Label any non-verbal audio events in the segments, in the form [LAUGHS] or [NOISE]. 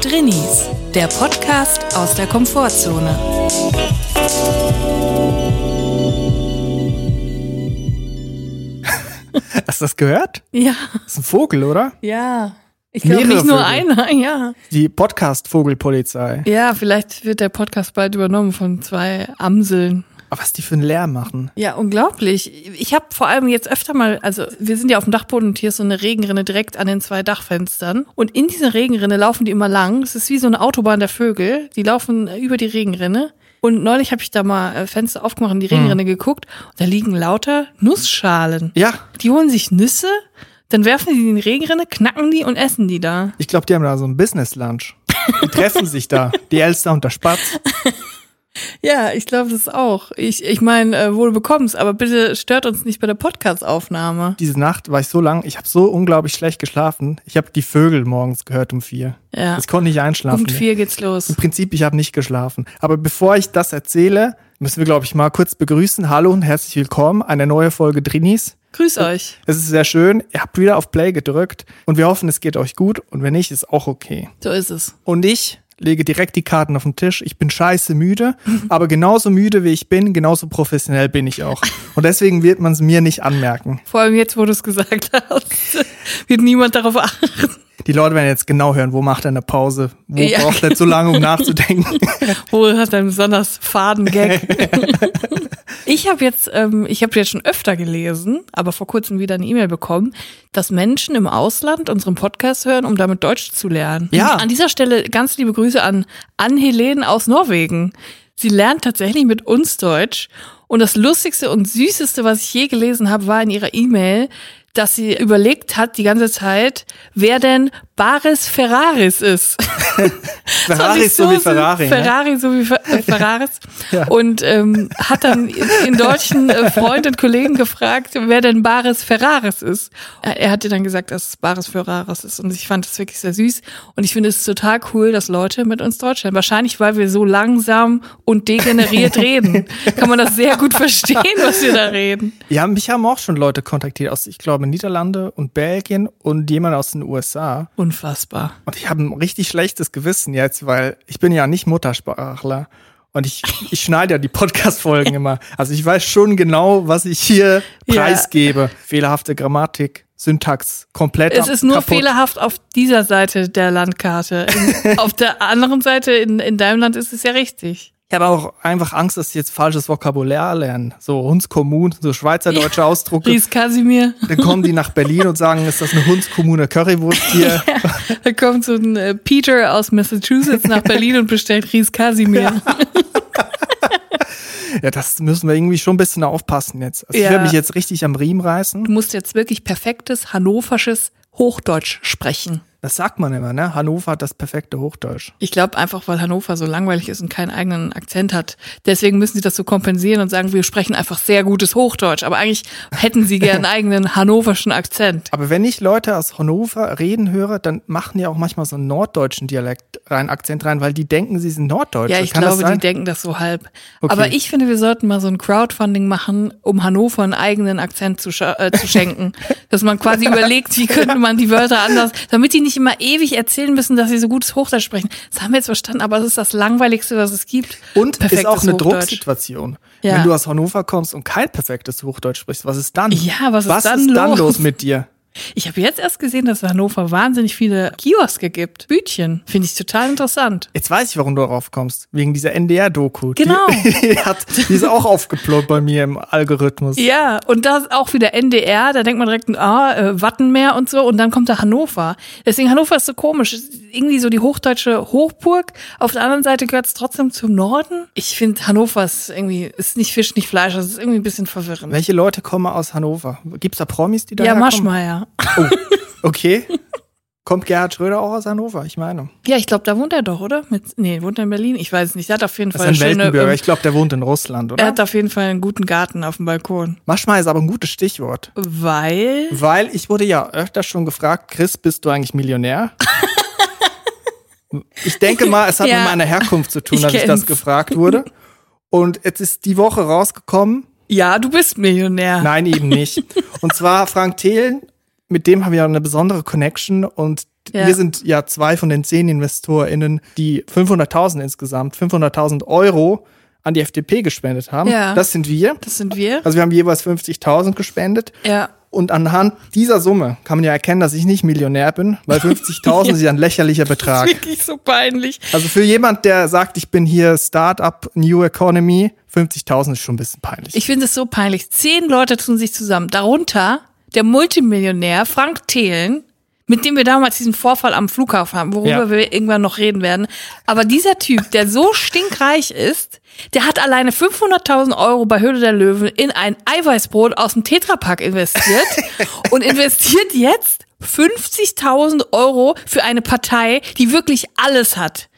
Drinnies, der Podcast aus der Komfortzone. [LAUGHS] Hast du das gehört? Ja, Das ist ein Vogel, oder? ja. Ich glaube Mehrere nicht nur Vögel. einer, [LAUGHS] ja. Die Podcast-Vogelpolizei. Ja, vielleicht wird der Podcast bald übernommen von zwei Amseln. Aber was die für einen Lärm machen. Ja, unglaublich. Ich habe vor allem jetzt öfter mal, also wir sind ja auf dem Dachboden und hier ist so eine Regenrinne direkt an den zwei Dachfenstern. Und in dieser Regenrinne laufen die immer lang. Es ist wie so eine Autobahn der Vögel. Die laufen über die Regenrinne. Und neulich habe ich da mal äh, Fenster aufgemacht und die Regenrinne geguckt. Und da liegen lauter Nussschalen. Ja, Die holen sich Nüsse, dann werfen die die in die Regenrinne, knacken die und essen die da. ich glaube, die haben da so ein Business-Lunch. Die treffen sich da. Die Elster und der Spatz. [LAUGHS] Ja, ich glaube das auch. Ich, ich meine, äh, wohl bekommst, aber bitte stört uns nicht bei der Podcast-Aufnahme. Diese Nacht war ich so lang, ich habe so unglaublich schlecht geschlafen. Ich habe die Vögel morgens gehört um vier. Ja. Ich konnte nicht einschlafen. Punkt vier geht's los. Im Prinzip, ich habe nicht geschlafen. Aber bevor ich das erzähle, müssen wir, glaube ich, mal kurz begrüßen. Hallo und herzlich willkommen. Eine neue Folge Drinis. Grüß euch. Es ist sehr schön. Ihr habt wieder auf Play gedrückt und wir hoffen, es geht euch gut. Und wenn nicht, ist auch okay. So ist es. Und ich lege direkt die Karten auf den Tisch. Ich bin scheiße müde, aber genauso müde wie ich bin, genauso professionell bin ich auch. Und deswegen wird man es mir nicht anmerken. Vor allem jetzt, wo du es gesagt hast, wird niemand darauf achten. Die Leute werden jetzt genau hören, wo macht er eine Pause? Wo Ja. braucht er zu lange, um [LAUGHS] nachzudenken? Wo hat er einen besonders faden Gag? [LAUGHS] ich habe jetzt, ähm, ich habe jetzt schon öfter gelesen, aber vor kurzem wieder eine E-Mail bekommen, dass Menschen im Ausland unseren Podcast hören, um damit Deutsch zu lernen. Ja. An dieser Stelle ganz liebe Grüße an Ann-Helene aus Norwegen. Sie lernt tatsächlich mit uns Deutsch. Und das Lustigste und Süßeste, was ich je gelesen habe, war in ihrer E-Mail, dass sie überlegt hat die ganze Zeit, wer denn Baris Ferraris ist. [LAUGHS] Ferrari ich ist so wie süß. Ferrari. Ne? Ferrari so wie Fer äh, [LAUGHS] Ferraris. Ja. Und ähm, hat dann den deutschen äh, Freund und Kollegen gefragt, wer denn Baris Ferraris ist. Er, er hatte dann gesagt, dass es Baris Ferraris ist. Und ich fand das wirklich sehr süß. Und ich finde es total cool, dass Leute mit uns Deutsch lernen. Wahrscheinlich, weil wir so langsam und degeneriert [LAUGHS] reden. Kann man das sehr gut verstehen, was wir da reden. Ja, mich haben auch schon Leute kontaktiert aus, ich glaube, Niederlande und Belgien und jemand aus den USA. Unfassbar. Und ich habe ein richtig schlechtes Gewissen jetzt, weil ich bin ja nicht Muttersprachler. Und ich, [LAUGHS] ich schneide ja die Podcast-Folgen immer. Also ich weiß schon genau, was ich hier Ja. preisgebe. Fehlerhafte Grammatik, Syntax, komplett Es ist nur kaputt. fehlerhaft auf dieser Seite der Landkarte. In, [LAUGHS] auf der anderen Seite, in, in deinem Land, ist es ja richtig. Ich habe auch einfach Angst, dass ich jetzt falsches Vokabular lernen. So Hundskommun, so schweizerdeutsche [LAUGHS] Ausdrucke. Ries Kasimir. Dann kommen die nach Berlin und sagen, ist das eine Hundskommune Currywurst hier? [LAUGHS] Da kommt so ein äh, Peter aus Massachusetts nach Berlin und bestellt Ries Kasimir. [LAUGHS] Ja, das müssen wir irgendwie schon ein bisschen aufpassen jetzt. Also Ja. ich werde mich jetzt richtig am Riemen reißen. Du musst jetzt wirklich perfektes hannoversches Hochdeutsch sprechen. Das sagt man immer, ne? Hannover hat das perfekte Hochdeutsch. Ich glaube einfach, weil Hannover so langweilig ist und keinen eigenen Akzent hat. Deswegen müssen sie das so kompensieren und sagen, wir sprechen einfach sehr gutes Hochdeutsch. Aber eigentlich hätten sie gern einen eigenen [LAUGHS] hannoverschen Akzent. Aber wenn ich Leute aus Hannover reden höre, dann machen die auch manchmal so einen norddeutschen Dialekt rein, Akzent rein, weil die denken, sie sind Norddeutsche. Ja, ich Kann glaube, die denken das so halb. Okay. Aber ich finde, wir sollten mal so ein Crowdfunding machen, um Hannover einen eigenen Akzent zu, äh, zu schenken. [LAUGHS] Dass man quasi überlegt, wie könnte man die Wörter anders, damit die nicht immer ewig erzählen müssen, dass sie so gutes Hochdeutsch sprechen. Das haben wir jetzt verstanden, aber es ist das Langweiligste, was es gibt. Und ist Perfektes auch eine. Drucksituation. Ja. Wenn du aus Hannover kommst und kein perfektes Hochdeutsch sprichst, was ist dann? Ja, was ist was dann ist dann los? los mit dir? Ich habe jetzt erst gesehen, dass es in Hannover wahnsinnig viele Kioske gibt. Bütchen. Finde ich total interessant. Jetzt weiß ich, warum du darauf kommst. Wegen dieser NDR-Doku. Genau. Die, [LAUGHS] die, hat, die ist auch aufgeploppt bei mir im Algorithmus. Ja, und das auch wieder NDR, da denkt man direkt, ah, äh, Wattenmeer und so, und dann kommt da Hannover. Deswegen Hannover ist so komisch. Ist Irgendwie so die hochdeutsche Hochburg. Auf der anderen Seite gehört es trotzdem zum Norden. Ich finde, Hannover ist irgendwie, ist nicht Fisch, nicht Fleisch, das ist irgendwie ein bisschen verwirrend. Welche Leute kommen aus Hannover? Gibt's da Promis, die da Ja, herkommen? Oh, okay. Kommt Gerhard Schröder auch aus Hannover? Ich meine. Ja, ich glaube, da wohnt er doch, oder? Mit, nee, wohnt er in Berlin? Ich weiß es nicht. Er hat auf jeden Das Fall ist ein schöne, Weltenbürger. ähm, Ich glaube, der wohnt in Russland, er oder? hat auf jeden Fall einen guten Garten auf dem Balkon. Maschmeyer ist aber ein gutes Stichwort. Weil, Weil ich wurde ja öfter schon gefragt, Chris, bist du eigentlich Millionär? [LAUGHS] Ich denke mal, es hat Ja. mit meiner Herkunft zu tun, Ich dass ich das kenn's. gefragt wurde. Und jetzt ist die Woche rausgekommen. ja, du bist Millionär. Nein, eben nicht. Und zwar Frank Thelen mit dem haben wir eine besondere Connection und Ja. wir sind ja zwei von den zehn InvestorInnen, die 500.000 insgesamt, 500.000 Euro an die FDP gespendet haben. Ja. Das sind wir. Das sind wir. Also wir haben jeweils 50.000 gespendet. Ja. Und anhand dieser Summe kann man ja erkennen, dass ich nicht Millionär bin, weil [LAUGHS] 50.000 ist ja ein lächerlicher Betrag. Wirklich so peinlich. Also für jemand, der sagt, ich bin hier Startup, New Economy, 50.000 ist schon ein bisschen peinlich. Ich finde es so peinlich. Zehn Leute tun sich zusammen. Darunter der Multimillionär Frank Thelen, mit dem wir damals diesen Vorfall am Flughafen haben, worüber Ja. wir irgendwann noch reden werden. Aber dieser Typ, der so stinkreich ist, der hat alleine 500.000 Euro bei Höhle der Löwen in ein Eiweißbrot aus dem Tetrapack investiert [LAUGHS] und investiert jetzt 50.000 Euro für eine Partei, die wirklich alles hat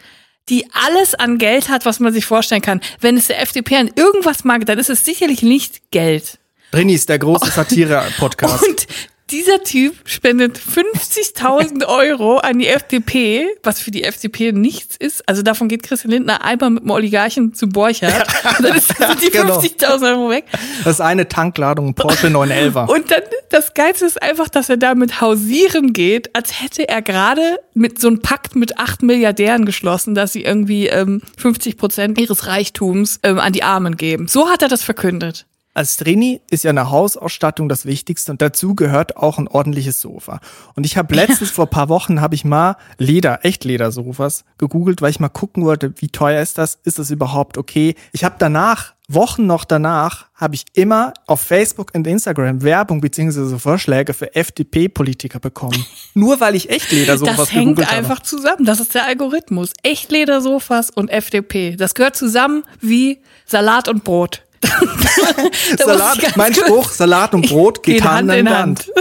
die alles an Geld hat, was man sich vorstellen kann. Wenn es der FDP an irgendwas mag, dann ist es sicherlich nicht Geld. Drinis, der große [LAUGHS] Satire-Podcast. Und dieser Typ spendet 50.000 Euro an die FDP, was für die FDP nichts ist. Also davon geht Christian Lindner einmal mit dem Oligarchen zu Borchardt. Und dann ist, sind [LAUGHS] die Genau. 50.000 Euro weg. Das ist eine Tankladung Porsche 911. Und dann, das Geilste ist einfach, dass er damit hausieren geht, als hätte er gerade mit so einem Pakt mit acht Milliardären geschlossen, dass sie irgendwie ähm, 50 Prozent ihres Reichtums ähm, an die Armen geben. So hat er das verkündet. Als Trini ist ja eine Hausausstattung das Wichtigste und dazu gehört auch ein ordentliches Sofa. Und ich habe letztens vor paar Wochen habe ich mal Leder, Echtledersofas gegoogelt, weil ich mal gucken wollte, wie teuer ist das? Ist das überhaupt okay? Ich habe danach Wochen noch danach habe ich immer auf Facebook und Instagram Werbung beziehungsweise Vorschläge für FDP-Politiker bekommen. [LAUGHS] Nur weil ich Echtledersofas Das hängt einfach habe. zusammen. Das ist der Algorithmus. Echtledersofas und FDP. Das gehört zusammen wie Salat und Brot. [LAUGHS] Salat, mein Spruch, Salat und Brot geht, Hand in Hand. [LAUGHS]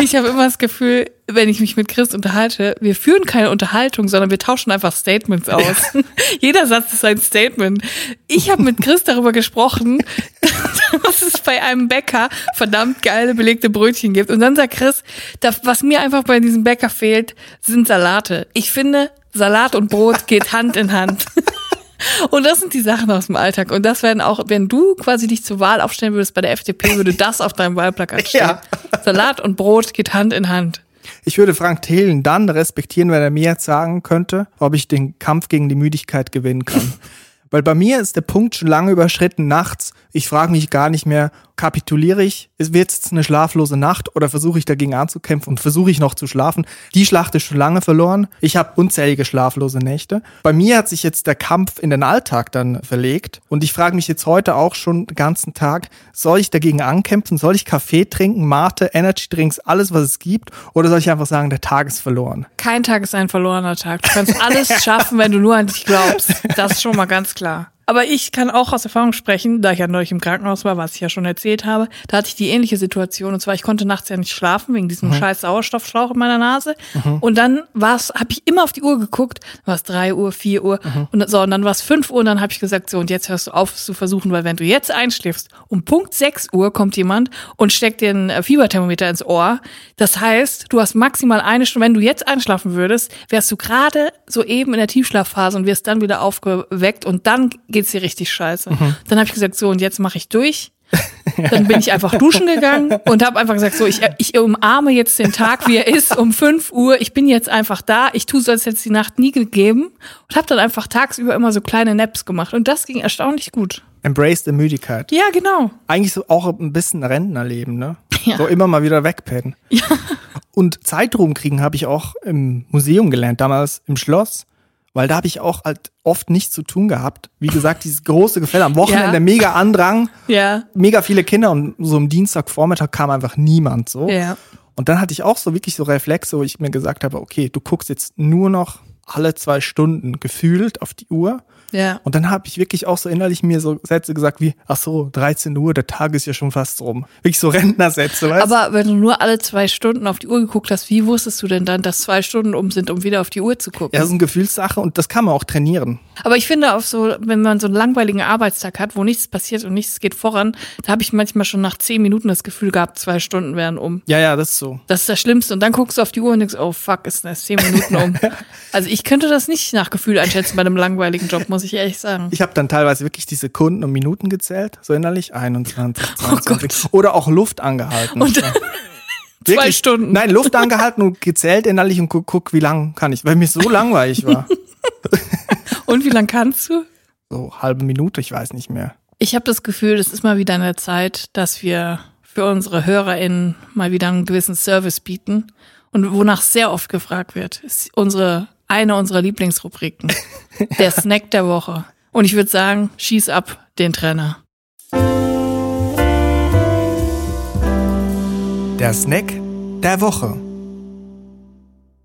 Ich habe immer das Gefühl, wenn ich mich mit Chris unterhalte, wir führen keine Unterhaltung, sondern wir tauschen einfach Statements aus. [LAUGHS] Jeder Satz ist ein Statement. Ich habe mit Chris darüber gesprochen, dass es bei einem Bäcker verdammt geile belegte Brötchen gibt. Und dann sagt Chris, das, was mir einfach bei diesem Bäcker fehlt, sind Salate. Ich finde, Salat und Brot geht Hand in Hand. Und das sind die Sachen aus dem Alltag. Und das werden auch, wenn du quasi dich zur Wahl aufstellen würdest bei der FDP, würde das auf deinem Wahlplakat [LAUGHS] stehen. Ja. Salat und Brot geht Hand in Hand. Ich würde Frank Thelen dann respektieren, wenn er mir jetzt sagen könnte, ob ich den Kampf gegen die Müdigkeit gewinnen kann. [LAUGHS] Weil bei mir ist der Punkt schon lange überschritten nachts. Ich frage mich gar nicht mehr, kapituliere ich? Ist wird jetzt eine schlaflose Nacht oder versuche ich dagegen anzukämpfen und versuche ich noch zu schlafen? Die Schlacht ist schon lange verloren. Ich habe unzählige schlaflose Nächte. Bei mir hat sich jetzt der Kampf in den Alltag dann verlegt und ich frage mich jetzt heute auch schon den ganzen Tag, soll ich dagegen ankämpfen? Soll ich Kaffee trinken, Mate, Energy Drinks, alles was es gibt? Oder soll ich einfach sagen, der Tag ist verloren? Kein Tag ist ein verlorener Tag. Du kannst alles [LAUGHS] schaffen, wenn du nur an dich glaubst. Das ist schon mal ganz klar. Aber ich kann auch aus Erfahrung sprechen, da ich ja neulich im Krankenhaus war, was ich ja schon erzählt habe, da hatte ich die ähnliche Situation. Und zwar, ich konnte nachts ja nicht schlafen wegen diesem scheiß Sauerstoffschlauch in meiner Nase. Und dann war es, habe ich immer auf die Uhr geguckt, war es drei Uhr, vier Uhr und so, und dann war es fünf Uhr und dann habe ich gesagt, so, und jetzt hörst du auf, es zu versuchen, weil wenn du jetzt einschläfst, um Punkt sechs Uhr kommt jemand und steckt dir ein äh, Fieberthermometer ins Ohr. Das heißt, du hast maximal eine Stunde, wenn du jetzt einschlafen würdest, wärst du gerade soeben in der Tiefschlafphase und wirst dann wieder aufgeweckt und dann geht's dir richtig scheiße. Dann habe ich gesagt, so, und jetzt mache ich durch. [LAUGHS] Dann bin ich einfach duschen gegangen und habe einfach gesagt, so, ich, ich umarme jetzt den Tag, wie er ist, um 5 Uhr. Ich bin jetzt einfach da. Ich tue so, als hätte es die Nacht nie gegeben und habe dann einfach tagsüber immer so kleine Naps gemacht. Und das ging erstaunlich gut. Embrace the Müdigkeit. Ja, genau. Eigentlich so auch ein bisschen Rentnerleben, ne? Ja. So immer mal wieder wegpennen. Und Zeitruhm kriegen habe ich auch im Museum gelernt, damals im Schloss. Weil da habe ich auch halt oft nichts zu tun gehabt. Wie gesagt, dieses große Gefälle am Wochenende, Ja. mega Andrang, Ja. mega viele Kinder und so am Dienstagvormittag kam einfach niemand so. Ja. Und dann hatte ich auch so wirklich so Reflexe, wo ich mir gesagt habe, okay, du guckst jetzt nur noch alle zwei Stunden gefühlt auf die Uhr. Ja. Und dann habe ich wirklich auch so innerlich mir so Sätze gesagt wie, ach so, 13 Uhr, der Tag ist ja schon fast rum. Wirklich so Rentnersätze, weißt du? Aber wenn du nur alle zwei Stunden auf die Uhr geguckt hast, wie wusstest du denn dann, dass zwei Stunden um sind, um wieder auf die Uhr zu gucken? Ja, das ist eine Gefühlssache und das kann man auch trainieren. Aber ich finde auf so, wenn man so einen langweiligen Arbeitstag hat, wo nichts passiert und nichts geht voran, da habe ich manchmal schon nach zehn Minuten das Gefühl gehabt, zwei Stunden wären um. Ja, ja, das ist so. Das ist das Schlimmste. Und dann guckst du auf die Uhr und denkst, oh fuck, ist erst zehn Minuten um. [LAUGHS] Also ich könnte das nicht nach Gefühl einschätzen bei einem langweiligen Job, muss ich ehrlich sagen. Ich habe dann teilweise wirklich die Sekunden und Minuten gezählt, so innerlich 21, 22. [LAUGHS] Oh. Oder auch Luft angehalten. Und [LAUGHS] Wirklich. Stunden. Nein, Luft angehalten und gezählt innerlich und guck, guck, wie lang kann ich, weil mir so langweilig war. [LAUGHS] Und wie lang kannst du? So halbe Minute, ich weiß nicht mehr. Ich habe das Gefühl, es ist mal wieder eine Zeit, dass wir für unsere HörerInnen mal wieder einen gewissen Service bieten. Und wonach sehr oft gefragt wird, ist unsere, eine unserer Lieblingsrubriken. der Snack der Woche. Und ich würde sagen, schieß ab den Trainer. Der Snack der Woche.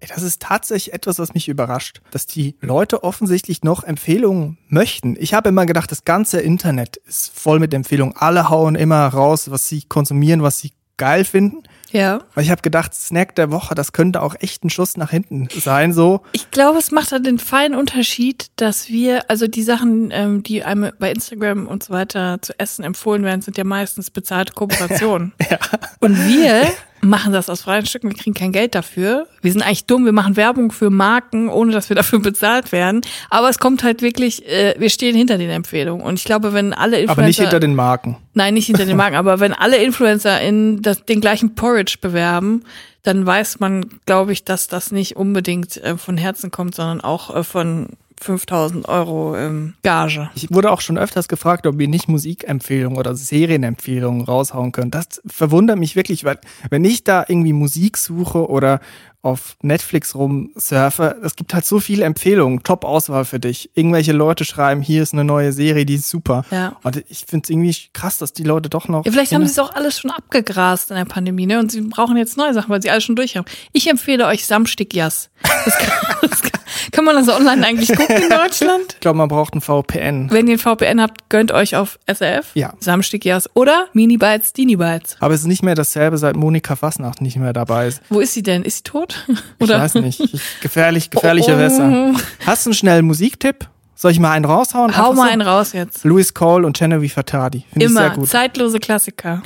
Das ist tatsächlich etwas, was mich überrascht, dass die Leute offensichtlich noch Empfehlungen möchten. Ich habe immer gedacht, das ganze Internet ist voll mit Empfehlungen. Alle hauen immer raus, was sie konsumieren, was sie geil finden. Ja. Weil ich habe gedacht, Snack der Woche, das könnte auch echt ein Schuss nach hinten sein. So, Ich glaube, es macht halt den feinen Unterschied, dass wir, also die Sachen, ähm, die einem bei Instagram und so weiter zu essen empfohlen werden, sind ja meistens bezahlte Kooperationen. [LAUGHS] Und wir [LAUGHS] machen das aus freien Stücken, wir kriegen kein Geld dafür. Wir sind eigentlich dumm, wir machen Werbung für Marken, ohne dass wir dafür [LAUGHS] bezahlt werden. Aber es kommt halt wirklich, äh, wir stehen hinter den Empfehlungen. Und ich glaube, wenn alle Influencer... aber nicht hinter den Marken. Nein, nicht hinter den Marken, aber wenn alle Influencer in das, den gleichen Porridge bewerben, dann weiß man, glaube ich, dass das nicht unbedingt äh, von Herzen kommt, sondern auch äh, von 5000 Euro ähm, Gage. Ich wurde auch schon öfters gefragt, ob ihr nicht Musikempfehlungen oder Serienempfehlungen raushauen könnt. Das verwundert mich wirklich, weil wenn ich da irgendwie Musik suche oder auf Netflix rumsurfe, es gibt halt so viele Empfehlungen, Top-Auswahl für dich. Irgendwelche Leute schreiben, hier ist eine neue Serie, die ist super. Ja. Und ich finde es irgendwie krass, dass die Leute doch noch. Ja, vielleicht haben sie es auch alles schon abgegrast in der Pandemie, ne? Und sie brauchen jetzt neue Sachen, weil sie alles schon durch haben. Ich empfehle euch Samstig-Jas. Das kann, [LAUGHS] das kann, kann man das online eigentlich gucken in Deutschland? Ich glaube, man braucht ein VPN. Wenn ihr ein VPN habt, gönnt euch auf SRF. Ja. Samstig-Jas oder Mini-Bytes, Dini-Bytes. Aber es ist nicht mehr dasselbe, seit Monika Fassnacht nicht mehr dabei ist. Wo ist sie denn? Ist sie tot? [LAUGHS] Ich weiß nicht. Ich, gefährlich, gefährliche Oh. Wässer. Hast du einen schnellen Musiktipp? Soll ich mal einen raushauen? Hau mal so? einen raus jetzt. Louis Cole und Genevieve sehr Immer gut. zeitlose Klassiker.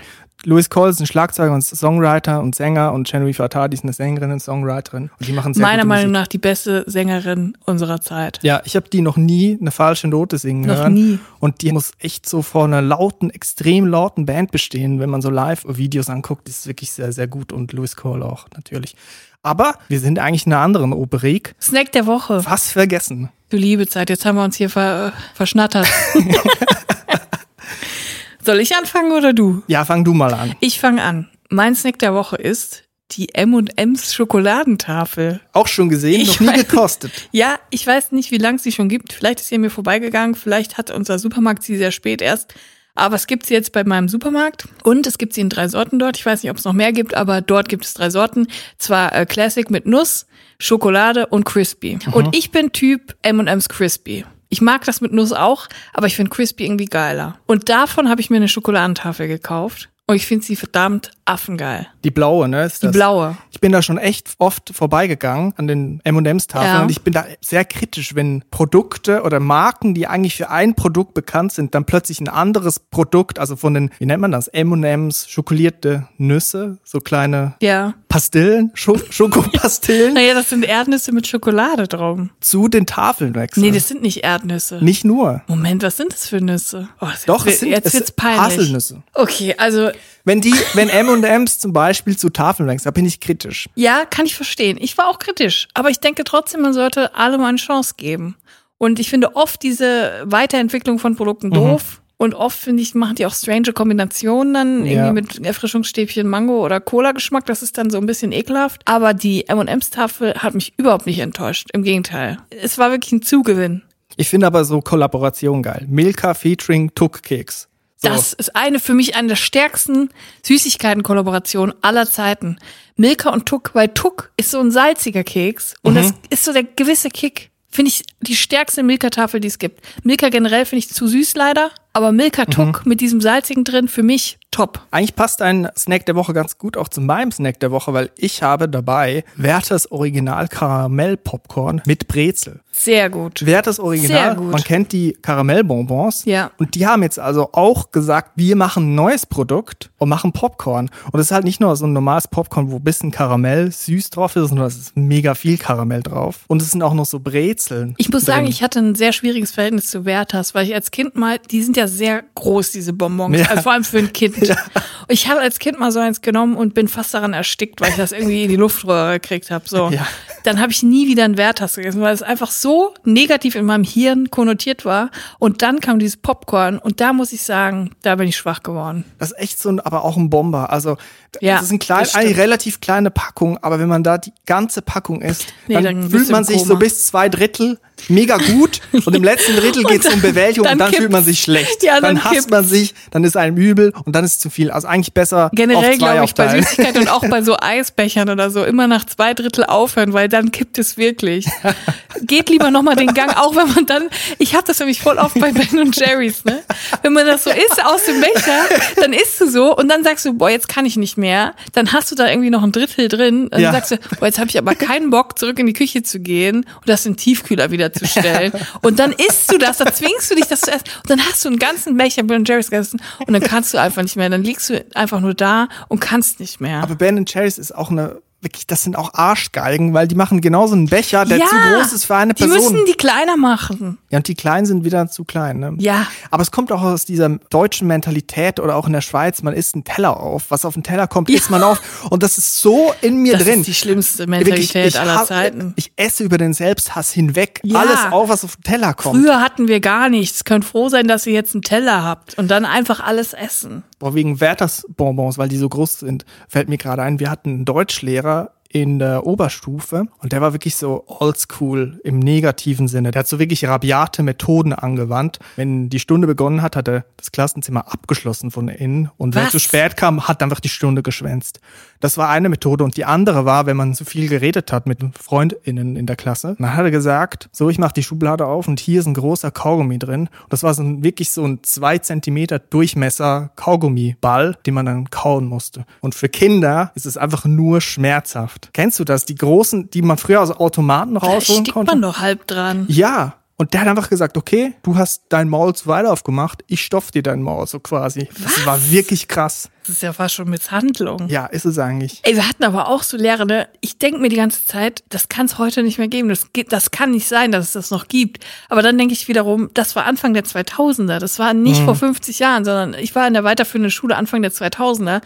Louis Cole ist ein Schlagzeuger und Songwriter und Sänger und Genevieve Fattardi ist eine Sängerin und Songwriterin. Und die machen sehr Meiner Meinung Musik. nach die beste Sängerin unserer Zeit. Ja, ich habe die noch nie eine falsche Note singen Noch hören. nie. Und die muss echt so vor einer lauten, extrem lauten Band bestehen, wenn man so Live-Videos anguckt. Die ist wirklich sehr, sehr gut und Louis Cole auch natürlich. Aber wir sind eigentlich in einer anderen Operik. Snack der Woche. Was vergessen? Du liebe Zeit, jetzt haben wir uns hier ver, verschnattert. [LAUGHS] Soll ich anfangen oder du? Ja, fang du mal an. Ich fange an. Mein Snack der Woche ist die M&M's Schokoladentafel. Auch schon gesehen, Ich noch nie weiß- gekostet. [LAUGHS] Ja, ich weiß nicht, wie lange sie schon gibt. Vielleicht ist sie mir vorbeigegangen. Vielleicht hat unser Supermarkt sie sehr spät erst. Aber es gibt sie jetzt bei meinem Supermarkt. Und es gibt sie in drei Sorten dort. Ich weiß nicht, ob es noch mehr gibt, aber dort gibt es drei Sorten. Zwar äh, Classic mit Nuss, Schokolade und Crispy. Und ich bin Typ M&M's Crispy. Ich mag das mit Nuss auch, aber ich finde Crispy irgendwie geiler. Und davon habe ich mir eine Schokoladentafel gekauft. Und ich finde sie verdammt affengeil. Die blaue, ne? Ist Die das? blaue. Ich bin da schon echt oft vorbeigegangen an den M&M's Tafeln Ja. und ich bin da sehr kritisch, wenn Produkte oder Marken, die eigentlich für ein Produkt bekannt sind, dann plötzlich ein anderes Produkt, also von den, wie nennt man das, M&M's, schokolierte Nüsse, so kleine Ja. Pastillen, Scho [LAUGHS] Schokopastillen, Naja, das sind Erdnüsse mit Schokolade drauf. zu den Tafeln wechseln. Nee, das sind nicht Erdnüsse. Nicht nur. Moment, was sind das für Nüsse? Oh, das Doch, jetzt, es sind jetzt es peinlich. Haselnüsse. Okay, also Wenn die, wenn M&M's zum Beispiel zu Tafeln wechseln, da bin ich kritisch. ja, kann ich verstehen. Ich war auch kritisch, aber ich denke trotzdem, man sollte allem eine Chance geben. Und ich finde oft diese Weiterentwicklung von Mhm. Produkten doof. Und oft, finde ich, machen die auch strange Kombinationen dann Ja. irgendwie mit Erfrischungsstäbchen, Mango oder Cola-Geschmack. Das ist dann so ein bisschen ekelhaft. Aber die M&M's-Tafel hat mich überhaupt nicht enttäuscht. Im Gegenteil. Es war wirklich ein Zugewinn. Ich finde aber so Kollaboration geil. Milka featuring Tuck Keks. So. Das ist eine für mich eine der stärksten Süßigkeiten-Kollaborationen aller Zeiten. Milka und Tuck, weil Tuck ist so ein salziger Keks und das ist so der gewisse Kick. Finde ich die stärkste Milka-Tafel, die es gibt. Milka generell finde ich zu süß leider, aber Milka Tuck mit diesem salzigen drin für mich top. Eigentlich passt ein Snack der Woche ganz gut auch zu meinem Snack der Woche, weil ich habe dabei Werthers Original Karamell Popcorn mit Brezel. Sehr gut. Werthers Original, Sehr gut. man kennt die Karamellbonbons. Ja. Und die haben jetzt also auch gesagt, wir machen ein neues Produkt und machen Popcorn. Und es ist halt nicht nur so ein normales Popcorn, wo ein bisschen Karamell süß drauf ist, sondern es ist mega viel Karamell drauf. Und es sind auch noch so Brezeln. Ich muss drin. sagen, ich hatte ein sehr schwieriges Verhältnis zu Werthers, weil ich als Kind mal, die sind ja ja sehr groß, diese Bonbons. Ja. Also vor allem für ein Kind. [LAUGHS] Ich habe als Kind mal so eins genommen und bin fast daran erstickt, weil ich das irgendwie in die Luftröhre gekriegt habe. So. Ja. Dann habe ich nie wieder einen Werthers gegessen, weil es einfach so negativ in meinem Hirn konnotiert war. Und dann kam dieses Popcorn und da muss ich sagen, da bin ich schwach geworden. Das ist echt so ein, aber auch ein Bomber. Also, Ja, das ist ein klein, eine relativ kleine Packung, aber wenn man da die ganze Packung isst, Nee, dann, dann fühlt man sich so bis zwei Drittel mega gut [LAUGHS] und im letzten Drittel geht es um Bewältigung dann und dann fühlt man sich schlecht. Ja, dann dann hasst kippt's. man sich, dann ist einem übel und dann ist es zu viel. Also eigentlich besser Generell glaube ich bei. Süßigkeiten und auch bei so [LAUGHS] Eisbechern oder so immer nach zwei Drittel aufhören, weil dann kippt es wirklich. Geht lieber nochmal den Gang, auch wenn man dann, ich habe das nämlich voll oft bei Ben und Jerry's, ne? Wenn man das so isst aus dem Becher, dann isst du so und dann sagst du, boah, jetzt kann ich nicht mehr. Dann hast du da irgendwie noch ein Drittel drin und dann Ja. sagst du, boah, jetzt habe ich aber keinen Bock, zurück in die Küche zu gehen und das in den Tiefkühler wieder zu stellen. Und dann isst du das, dann zwingst du dich das zu essen und dann hast du einen ganzen Becher Ben Jerry's gegessen und dann kannst du einfach nicht mehr. Dann liegst du einfach nur da und kannst nicht mehr. Aber Ben Cherries ist auch eine, wirklich, das sind auch Arschgeigen, weil die machen genauso einen Becher, der zu groß ist für eine Die Person. müssen die kleiner machen. Ja, und die Kleinen sind wieder zu klein. Ne? Ja. Aber es kommt auch aus dieser deutschen Mentalität oder auch in der Schweiz, man isst einen Teller auf. Was auf den Teller kommt, isst man auf. [LAUGHS] Und das ist so in mir Das drin. ist die schlimmste Wirklich, Mentalität ich aller Zeiten. Ich esse über den Selbsthass hinweg. Ja. Alles auf, was auf den Teller kommt. Früher hatten wir gar nichts. Könnt froh sein, dass ihr jetzt einen Teller habt und dann einfach alles essen. Boah, wegen Werthers Bonbons, weil die so groß sind, fällt mir gerade ein, wir hatten einen Deutschlehrer in der Oberstufe und der war wirklich so oldschool im negativen Sinne. Der hat so wirklich rabiate Methoden angewandt. Wenn die Stunde begonnen hat, hat er das Klassenzimmer abgeschlossen von innen und wer Was? zu spät kam, hat einfach die Stunde geschwänzt. Das war eine Methode und die andere war, wenn man zu viel geredet hat mit FreundInnen in der Klasse, dann hat er gesagt, so, ich mache die Schublade auf und hier ist ein großer Kaugummi drin. Und das war so ein, wirklich so ein zwei Zentimeter Durchmesser Kaugummiball, den man dann kauen musste. Und für Kinder ist es einfach nur schmerzhaft. Kennst du das? Die großen, die man früher aus Automaten Da rausholen stickt konnte? man doch halb dran. Ja. Und der hat einfach gesagt, okay, du hast dein Maul zu weit aufgemacht, ich stopf dir dein Maul so quasi. Das war wirklich krass. Das ist ja fast schon Misshandlung. Ja, ist es eigentlich. Ey, wir hatten aber auch so Lehrer, ne? Ich denke mir die ganze Zeit, das kann es heute nicht mehr geben. Das, geht, das kann nicht sein, dass es das noch gibt. Aber dann denke ich wiederum, das war Anfang der 2000er. Das war nicht vor 50 Jahren, sondern ich war in der weiterführenden Schule Anfang der 2000er.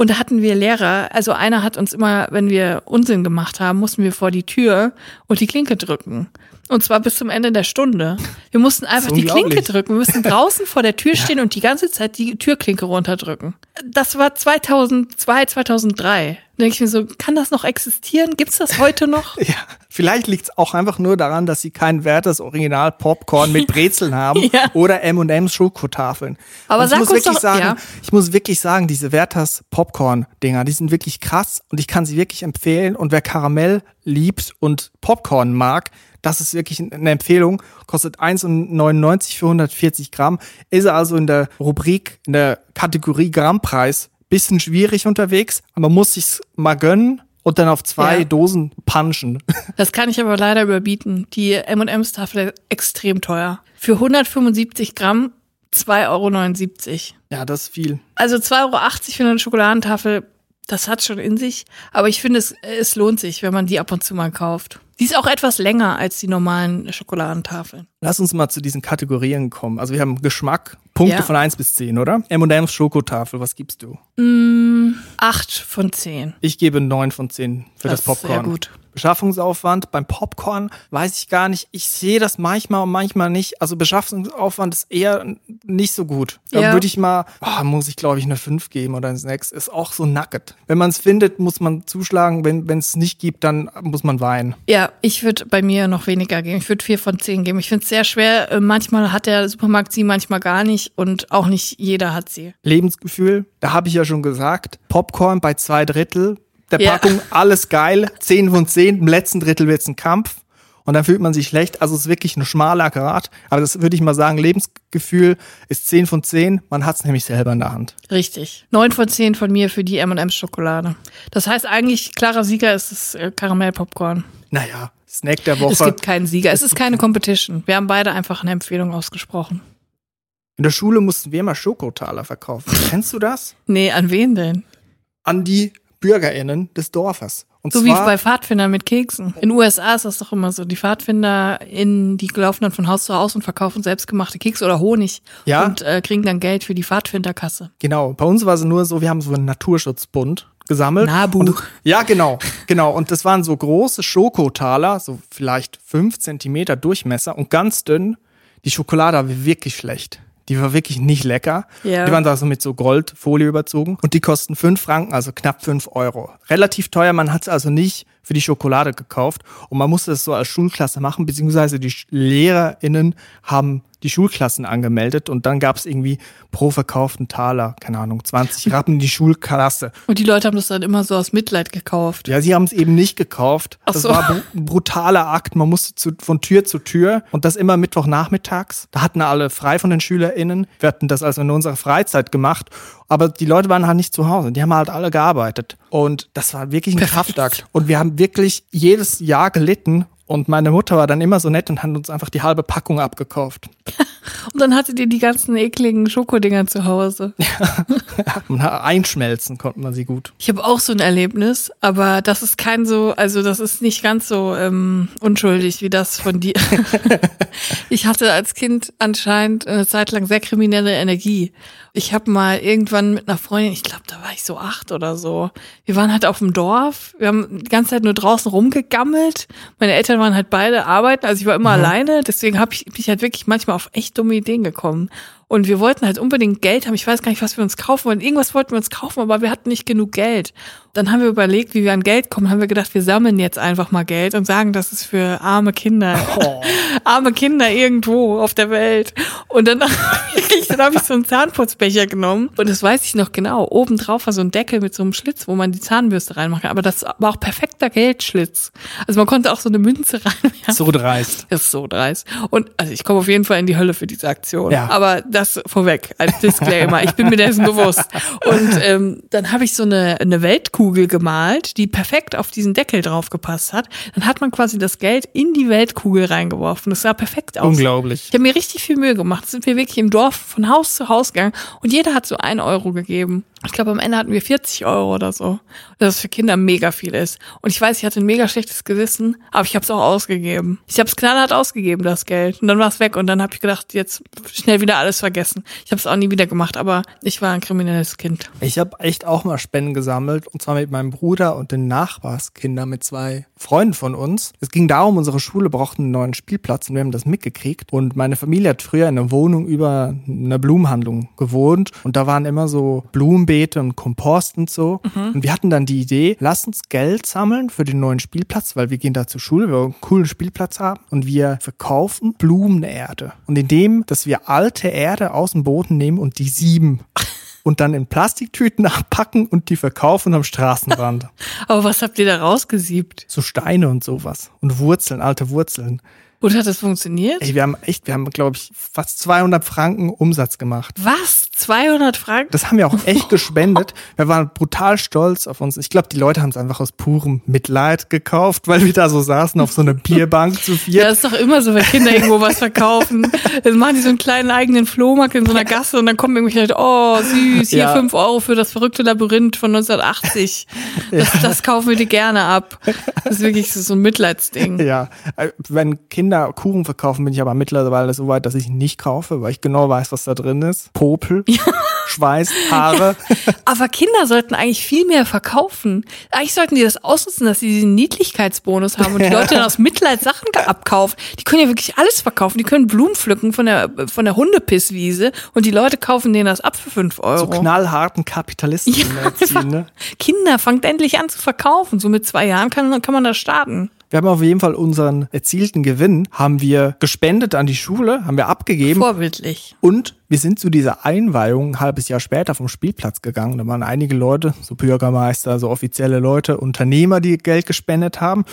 Und da hatten wir Lehrer, also einer hat uns immer, wenn wir Unsinn gemacht haben, mussten wir vor die Tür und die Klinke drücken. Und zwar bis zum Ende der Stunde. Wir mussten einfach die Klinke drücken. Wir mussten [LAUGHS] draußen vor der Tür stehen und die ganze Zeit die Türklinke runterdrücken. Das war 2002, 2003. Denke ich mir so, kann das noch existieren? Gibt's das heute noch? [LAUGHS] Ja, vielleicht liegt es auch einfach nur daran, dass sie kein Werthers Original Popcorn mit Brezeln haben [LAUGHS] Ja. oder M&M's Schokotafeln. Aber Und ich sag muss uns wirklich doch- sagen, ja. ich muss wirklich sagen, diese Werthers Popcorn Dinger, die sind wirklich krass und ich kann sie wirklich empfehlen und wer Karamell liebt und Popcorn mag, das ist wirklich eine Empfehlung. Kostet 1,99 für 140 Gramm. Ist also in der Rubrik, in der Kategorie Grammpreis bisschen schwierig unterwegs, aber man muss sich's mal gönnen und dann auf zwei Ja. Dosen punchen. [LAUGHS] Das kann ich aber leider überbieten. Die M&M's Tafel ist extrem teuer. Für 175 Gramm 2,79 Euro. Ja, das ist viel. Also 2,80 Euro für eine Schokoladentafel, das hat schon in sich. Aber ich finde, es, es lohnt sich, wenn man die ab und zu mal kauft. Die ist auch etwas länger als die normalen Schokoladentafeln. Lass uns mal zu diesen Kategorien kommen. Also wir haben Geschmack, Punkte Ja. von 1 bis 10, oder? M&M's Schokotafel, was gibst du? Acht von zehn. Ich gebe 9 von 10 für das, Das Popcorn. sehr gut. Beschaffungsaufwand beim Popcorn weiß ich gar nicht. Ich sehe das manchmal und manchmal nicht. Also Beschaffungsaufwand ist eher nicht so gut. Da Ja. würde ich mal, ah, muss ich glaube ich eine 5 geben oder ein 6. Ist auch so nugget. Wenn man es findet, muss man zuschlagen. Wenn es nicht gibt, dann muss man weinen. Ja, ich würde bei mir noch weniger geben. Ich würde vier von zehn geben. Ich finde es sehr schwer. Äh, Manchmal hat der Supermarkt sie, manchmal gar nicht. Und auch nicht jeder hat sie. Lebensgefühl, da habe ich ja schon gesagt, Popcorn bei zwei Drittel der Ja. Packung, alles geil, 10 von 10, im letzten Drittel wird's ein Kampf und dann fühlt man sich schlecht, also es ist wirklich ein schmaler Grad, aber das würde ich mal sagen, Lebensgefühl ist 10 von 10, man hat's nämlich selber in der Hand. Richtig. Neun von zehn von mir für die M&M's Schokolade. Das heißt eigentlich, klarer Sieger ist das äh, Karamell-Popcorn. Naja, Snack der Es Woche. gibt keinen Sieger. Es ist keine Competition. Wir haben beide einfach eine Empfehlung ausgesprochen. In der Schule mussten wir immer Schokotaler verkaufen. Kennst du das? Nee, an wen denn? An die BürgerInnen des Dorfes. Und So wie bei Pfadfindern mit Keksen. In den USA ist das doch immer so. Die PfadfinderInnen, die laufen dann von Haus zu Haus und verkaufen selbstgemachte Kekse oder Honig. Ja. Und äh, kriegen dann Geld für die Pfadfinderkasse. Genau, bei uns war es nur so, wir haben so einen Naturschutzbund gesammelt. Nabu. Und, ja, genau, genau. Und das waren so große Schokotaler, so vielleicht fünf Zentimeter Durchmesser und ganz dünn. Die Schokolade war wirklich schlecht. Die war wirklich nicht lecker. Ja. Die waren da so mit so Goldfolie überzogen. Und die kosten fünf Franken, also knapp fünf Euro. Relativ teuer, man hat es also nicht für die Schokolade gekauft. Und man musste es so als Schulklasse machen, beziehungsweise die LehrerInnen haben die Schulklassen angemeldet und dann gab es irgendwie pro verkauften Taler, keine Ahnung, 20 [LAUGHS] Rappen die Schulklasse. Und die Leute haben das dann immer so aus Mitleid gekauft. Ja, sie haben es eben nicht gekauft. Ach das so. war ein brutaler Akt. Man musste zu, von Tür zu Tür und das immer Mittwochnachmittags. Da hatten alle frei von den SchülerInnen. Wir hatten das also in unserer Freizeit gemacht. Aber die Leute waren halt nicht zu Hause. Die haben halt alle gearbeitet. Und das war wirklich ein Kraftakt. Und wir haben wirklich jedes Jahr gelitten. Und meine Mutter war dann immer so nett und hat uns einfach die halbe Packung abgekauft. [LAUGHS] Und dann hattet ihr die ganzen ekligen Schokodinger zu Hause. [LAUGHS] Und [LAUGHS] einschmelzen konnte man sie gut. Ich habe auch so ein Erlebnis, aber das ist kein so, also das ist nicht ganz so ähm, unschuldig wie das von dir. ich hatte als Kind anscheinend eine Zeit lang sehr kriminelle Energie. Ich habe mal irgendwann mit einer Freundin, ich glaube, da war ich so acht oder so. Wir waren halt auf dem Dorf, wir haben die ganze Zeit nur draußen rumgegammelt. Meine Eltern waren halt beide arbeiten, also ich war immer alleine, deswegen habe ich mich halt wirklich manchmal auf echt dumme Ideen gekommen. Und wir wollten halt unbedingt Geld haben. Ich weiß gar nicht, was wir uns kaufen wollten. Irgendwas wollten wir uns kaufen, aber wir hatten nicht genug Geld. Dann haben wir überlegt, wie wir an Geld kommen. Haben wir gedacht, wir sammeln jetzt einfach mal Geld und sagen, das ist für arme Kinder. [LAUGHS] arme Kinder irgendwo auf der Welt. Und dann, [LAUGHS] dann habe ich so einen Zahnputzbecher genommen. Und das weiß ich noch genau. Oben drauf war so ein Deckel mit so einem Schlitz, wo man die Zahnbürste reinmachen kann. Aber das war auch perfekter Geldschlitz. Also man konnte auch so eine Münze [LAUGHS] reinwerfen. So dreist. Das ist so dreist. Und also ich komme auf jeden Fall in die Hölle für diese Aktion. Ja. Aber das vorweg, als Disclaimer. ich bin mir dessen bewusst. Und ähm, dann habe ich so eine, eine Weltkugel gemalt, die perfekt auf diesen Deckel drauf gepasst hat. Dann hat man quasi das Geld in die Weltkugel reingeworfen. Das sah perfekt aus. Unglaublich. Ich habe mir richtig viel Mühe gemacht. Sind wir wirklich im Dorf von Haus zu Haus gegangen und jeder hat so ein Euro gegeben. Ich glaube, am Ende hatten wir 40 Euro oder so. Das für Kinder mega viel ist. Und ich weiß, ich hatte ein mega schlechtes Gewissen, aber ich habe es auch ausgegeben. Ich habe es knallhart ausgegeben, das Geld. Und dann war es weg. Und dann habe ich gedacht, jetzt schnell wieder alles vergessen. Ich habe es auch nie wieder gemacht, aber ich war ein kriminelles Kind. Ich habe echt auch mal Spenden gesammelt und zwar mit meinem Bruder und den Nachbarskindern mit zwei Freunden von uns. Es ging darum, unsere Schule brauchte einen neuen Spielplatz und wir haben das mitgekriegt. Und meine Familie hat früher in einer Wohnung über einer Blumenhandlung gewohnt und da waren immer so Blumenbeete und Kompost und so. Und wir hatten dann die Idee, lass uns Geld sammeln für den neuen Spielplatz, weil wir gehen da zur Schule, wir wollen einen coolen Spielplatz haben und wir verkaufen Blumenerde. Und indem, dass wir alte Erde aus dem Boden nehmen und die sieben [LAUGHS] und dann in Plastiktüten [LAUGHS] abpacken und die verkaufen am Straßenrand. [LAUGHS] Aber was habt ihr da rausgesiebt? so Steine und sowas. Und Wurzeln, alte Wurzeln. Und hat das funktioniert? Ey, wir haben echt, wir haben, glaube ich, fast 200 Franken Umsatz gemacht. Was? 200 Franken? Das haben wir auch echt [LAUGHS] gespendet. Wir waren brutal stolz auf uns. Ich glaube, die Leute haben es einfach aus purem Mitleid gekauft, weil wir da so saßen auf so einer Bierbank zu [LAUGHS] Ja, viert. das ist doch immer so, wenn Kinder irgendwo was verkaufen. [LAUGHS] Dann machen die so einen kleinen eigenen Flohmarkt in so einer Gasse und dann kommen irgendwelche Leute, oh süß, hier Ja. fünf Euro für das verrückte Labyrinth von 1980. Das, das kaufen wir dir gerne ab. Das ist wirklich so ein Mitleidsding. Ja, äh, wenn Kinder Kuchen verkaufen, bin ich aber mittlerweile so weit, dass ich nicht kaufe, weil ich genau weiß, was da drin ist. Popel, Schweiß, Haare. [LAUGHS] Aber Kinder sollten eigentlich viel mehr verkaufen. Eigentlich sollten die das ausnutzen, dass sie diesen Niedlichkeitsbonus haben und die Leute dann [LAUGHS] aus Mitleid Sachen abkaufen. Die können ja wirklich alles verkaufen. Die können Blumen pflücken von der, von der Hundepisswiese und die Leute kaufen denen das ab für fünf Euro. So knallharten Kapitalisten erziehen, ne? [LAUGHS] Kinder, fangt endlich an zu verkaufen. So mit zwei Jahren kann, kann man da starten. Wir haben auf jeden Fall unseren erzielten Gewinn, haben wir gespendet an die Schule, haben wir abgegeben. Vorbildlich. Und wir sind zu dieser Einweihung ein halbes Jahr später vom Spielplatz gegangen. Da waren einige Leute, so Bürgermeister, so offizielle Leute, Unternehmer, die Geld gespendet haben.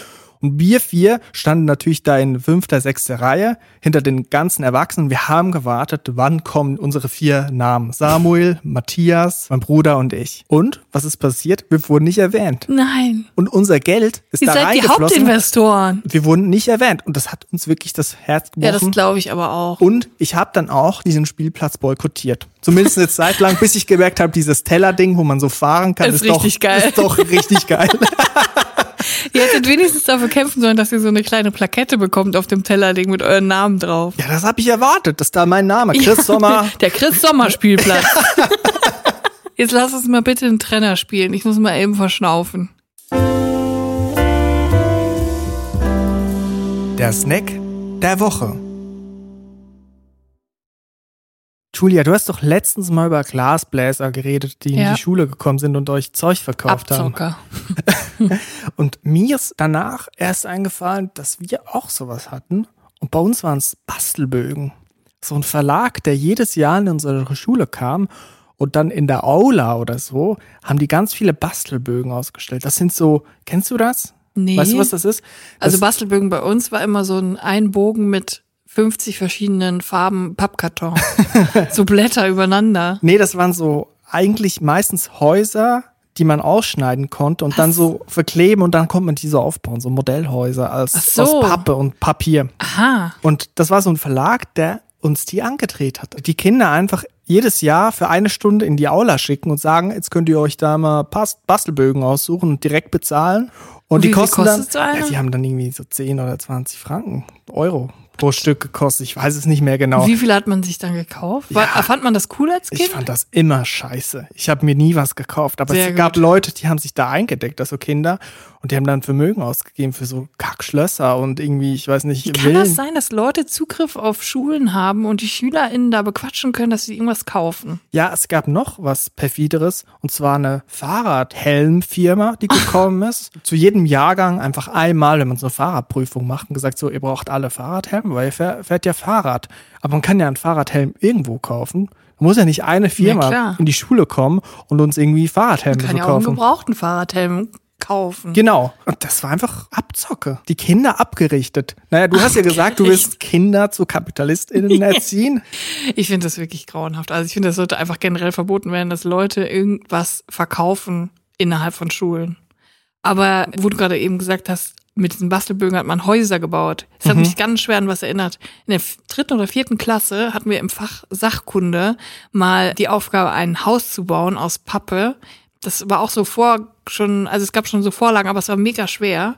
Und wir vier standen natürlich da in fünfter, sechster Reihe hinter den ganzen Erwachsenen. Wir haben gewartet, wann kommen unsere vier Namen. Samuel, [LAUGHS] Matthias, mein Bruder und ich. Und was ist passiert? Wir wurden nicht erwähnt. Nein. Und unser Geld ist Ihr da seid die. Hauptinvestoren. Wir wurden nicht erwähnt. Und das hat uns wirklich das Herz Ja, das gebrochen. glaube ich aber auch. und ich habe dann auch diesen Spielplatz boykottiert. Zumindest eine Zeit lang, bis ich gemerkt habe, dieses Teller-Ding, wo man so fahren kann, Ist ist, doch, richtig geil. ist doch richtig geil. [LAUGHS] Ihr hättet wenigstens dafür kämpfen sollen, dass ihr so eine kleine Plakette bekommt auf dem Tellerding mit euren Namen drauf. Ja, das habe ich erwartet. Das ist da mein Name. Chris Sommer. Der Chris Sommer Spielplatz. [LAUGHS] Jetzt lass uns mal bitte einen Trenner spielen. Ich muss mal eben verschnaufen. Der Snack der Woche. Julia, du hast doch letztens mal über Glasbläser geredet, die in Ja. die Schule gekommen sind und euch Zeug verkauft haben. Abzocker. [LAUGHS] Und mir ist danach erst eingefallen, dass wir auch sowas hatten. Und bei uns waren es Bastelbögen. So ein Verlag, der jedes Jahr in unsere Schule kam und dann in der Aula oder so, haben die ganz viele Bastelbögen ausgestellt. Das sind so, kennst du das? Nee. Weißt du, was das ist? Also das, Bastelbögen bei uns war immer so ein Einbogen mit 50 verschiedenen Farben Pappkarton. [LAUGHS] so Blätter übereinander. nee, das waren so eigentlich meistens Häuser, die man ausschneiden konnte und dann so verkleben und dann konnte man die so aufbauen, so Modellhäuser als, so. aus Pappe und Papier. Aha. Und das war so ein Verlag, der uns die angedreht hat. Die Kinder einfach jedes Jahr für eine Stunde in die Aula schicken und sagen, jetzt könnt ihr euch da mal Bastelbögen aussuchen und direkt bezahlen. Und, Und die kosten dann, ja, die haben dann irgendwie so 10 oder 20 Franken, Euro pro Stück gekostet. Ich weiß es nicht mehr genau. Wie viel hat man sich dann gekauft? War, Ja. Fand man das cool als Ich Kind? fand das immer scheiße. Ich habe mir nie was gekauft, aber Sehr es gab gut. Leute, die haben sich da eingedeckt, also Kinder, und die haben dann Vermögen ausgegeben für so Kackschlösser und irgendwie, ich weiß nicht, Wie kann Villen. das sein, dass Leute Zugriff auf Schulen haben und die SchülerInnen da bequatschen können, dass sie irgendwas kaufen? Ja, es gab noch was perfideres und zwar eine Fahrradhelmfirma, die gekommen ist. [LAUGHS] Zu jedem Jahrgang einfach einmal, wenn man so eine Fahrradprüfung macht und gesagt, so, ihr braucht alle Fahrradhelme, weil ihr fähr- fährt ja Fahrrad. Aber man kann ja einen Fahrradhelm irgendwo kaufen. Man muss ja nicht eine Ja, Firma klar. in die Schule kommen und uns irgendwie Fahrradhelme Man kann ja auch einen gebrauchten Fahrradhelm kaufen. Genau. Und das war einfach Abzocke. Die Kinder abgerichtet. Naja, du hast ja gesagt, du willst Kinder zu KapitalistInnen [LAUGHS] erziehen. Ich finde das wirklich grauenhaft. Also ich finde, das sollte einfach generell verboten werden, dass Leute irgendwas verkaufen innerhalb von Schulen. Aber wo du gerade eben gesagt hast, mit diesen Bastelbögen hat man Häuser gebaut. Es hat mich ganz schwer an was erinnert. In der dritten oder vierten Klasse hatten wir im Fach Sachkunde mal die Aufgabe, ein Haus zu bauen aus Pappe. Das war auch so vor schon, also es gab schon so Vorlagen, aber es war mega schwer.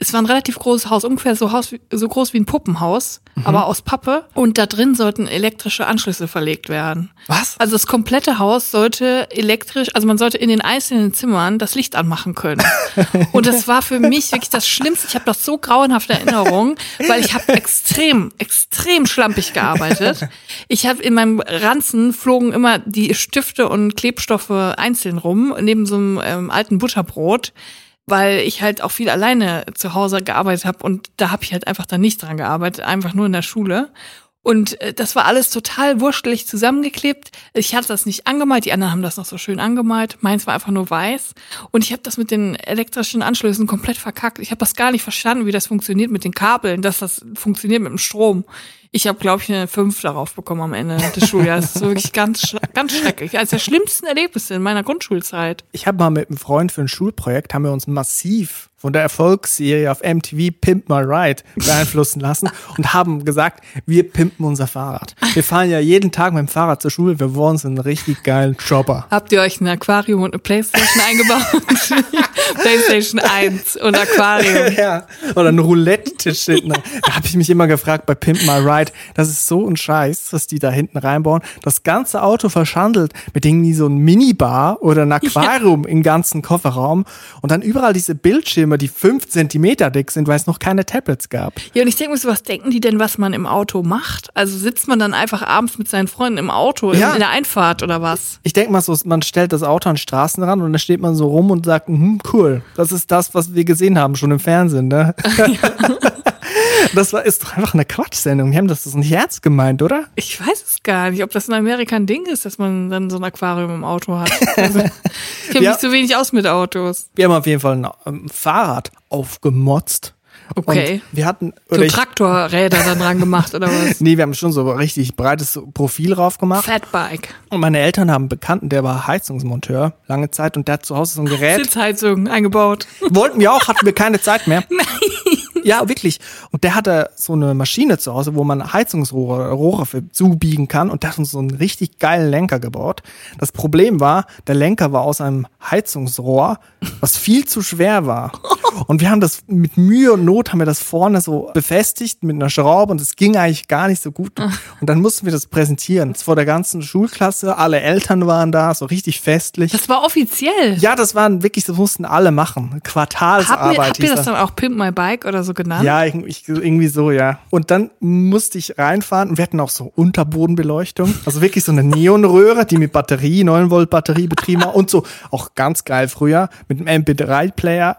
Es war ein relativ großes Haus, ungefähr so, Haus, so groß wie ein Puppenhaus, aber aus Pappe. Und da drin sollten elektrische Anschlüsse verlegt werden. Was? Also das komplette Haus sollte elektrisch, also man sollte in den einzelnen Zimmern das Licht anmachen können. [LAUGHS] Und das war für mich wirklich das Schlimmste. Ich habe das so grauenhafte Erinnerungen, weil ich habe extrem, extrem schlampig gearbeitet. Ich habe in meinem Ranzen flogen immer die Stifte und Klebstoffe einzeln rum, neben so einem ähm, alten Butterbrot weil ich halt auch viel alleine zu Hause gearbeitet habe und da habe ich halt einfach dann nicht dran gearbeitet, einfach nur in der Schule. Und äh, das war alles total wurstelig zusammengeklebt. Ich hatte das nicht angemalt, die anderen haben das noch so schön angemalt. Meins war einfach nur weiß. Und ich habe das mit den elektrischen Anschlüssen komplett verkackt. Ich habe das gar nicht verstanden, wie das funktioniert mit den Kabeln, dass das funktioniert mit dem Strom. Ich habe, glaube ich, eine 5 darauf bekommen am Ende des Schuljahres. Das ist wirklich ganz, ganz schrecklich. Eines der schlimmsten Erlebnisse in meiner Grundschulzeit. Ich habe mal mit einem Freund für ein Schulprojekt, haben wir uns massiv von der Erfolgsserie auf MTV Pimp My Ride beeinflussen lassen und haben gesagt, wir pimpen unser Fahrrad. Wir fahren ja jeden Tag mit dem Fahrrad zur Schule, wir wollen so einen richtig geilen Chopper. Habt ihr euch ein Aquarium und eine Playstation eingebaut? [LAUGHS] Playstation 1 und Aquarium. [LAUGHS] Ja, oder ein Roulette-Tisch hinten. Da habe ich mich immer gefragt bei Pimp My Ride, das ist so ein Scheiß, was die da hinten reinbauen. Das ganze Auto verschandelt mit irgendwie so ein Minibar oder ein Aquarium im ganzen Kofferraum und dann überall diese Bildschirme, die fünf Zentimeter dick sind, weil es noch keine Tablets gab. Ja, und ich denke mir so, was denken die denn, was man im Auto macht? Also sitzt man dann einfach abends mit seinen Freunden im Auto in, Ja. in der Einfahrt oder was? Ich denke mal so, man stellt das Auto an den Straßenrand und dann steht man so rum und sagt, hm, cool, das ist das, was wir gesehen haben, schon im Fernsehen, ne? [LAUGHS] das war, ist doch einfach eine Quatschsendung. Die haben das nicht ernst gemeint, oder? Ich weiß es gar nicht, ob das in Amerika ein Ding ist, dass man dann so ein Aquarium im Auto hat. Also, ich kenne [LAUGHS] Ja. mich zu wenig aus mit Autos. Wir haben auf jeden Fall ein ähm, Fahrrad aufgemotzt. Okay. Und wir hatten, So oder ich, Traktorräder dann dran gemacht oder was? [LAUGHS] nee, wir haben schon so richtig breites Profil drauf gemacht. Fatbike. Und meine Eltern haben einen Bekannten, der war Heizungsmonteur lange Zeit und der hat zu Hause so ein Gerät. Sitzheizung eingebaut. [LAUGHS] Wollten wir auch, hatten wir keine Zeit mehr. [LAUGHS] Ja, wirklich. Und der hatte so eine Maschine zu Hause, wo man Heizungsrohre Rohre für zubiegen kann und der hat uns so einen richtig geilen Lenker gebaut. Das Problem war, der Lenker war aus einem Heizungsrohr, was viel zu schwer war. Und wir haben das mit Mühe und Not haben wir das vorne so befestigt mit einer Schraube und es ging eigentlich gar nicht so gut. Und dann mussten wir das präsentieren. Vor der ganzen Schulklasse, alle Eltern waren da, so richtig festlich. Das war offiziell. Ja, das waren wirklich, das mussten alle machen. Habt Quartalsarbeit. ihr, habt ihr hieß das dann auch Pimp My Bike oder so genannt? ja, ich, irgendwie so, ja. Und dann musste ich reinfahren und wir hatten auch so Unterbodenbeleuchtung. Also wirklich so eine Neonröhre, die mit Batterie, 9 Volt Batterie betrieben war und so auch ganz geil früher mit einem MP3-Player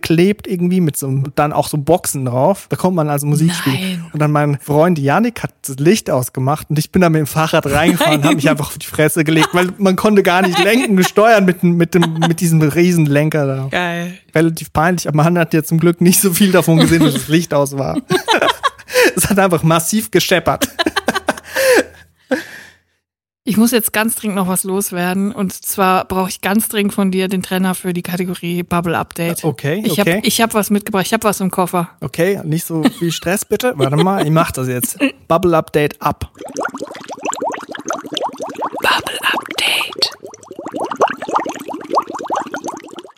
rangeklebt irgendwie mit so einem- dann auch so Boxen drauf. Da konnte man also Musik spielen. Und dann mein Freund Yannick hat das Licht ausgemacht und ich bin dann mit dem Fahrrad reingefahren und habe mich einfach auf die Fresse gelegt, weil man konnte gar nicht lenken, steuern mit, mit, dem, mit diesem riesen Lenker da Geil. relativ peinlich, aber man hat ja zum Glück nicht so viel davon gesehen, dass das Licht aus war. [LAUGHS] es hat einfach massiv gescheppert. Ich muss jetzt ganz dringend noch was loswerden. Und zwar brauche ich ganz dringend von dir den Trenner für die Kategorie Bubble Update. Okay, Ich okay. habe ich hab was mitgebracht. Ich habe was im Koffer. Okay, nicht so viel Stress bitte. Warte mal, ich mach das jetzt. Bubble Update ab. Bubble Update.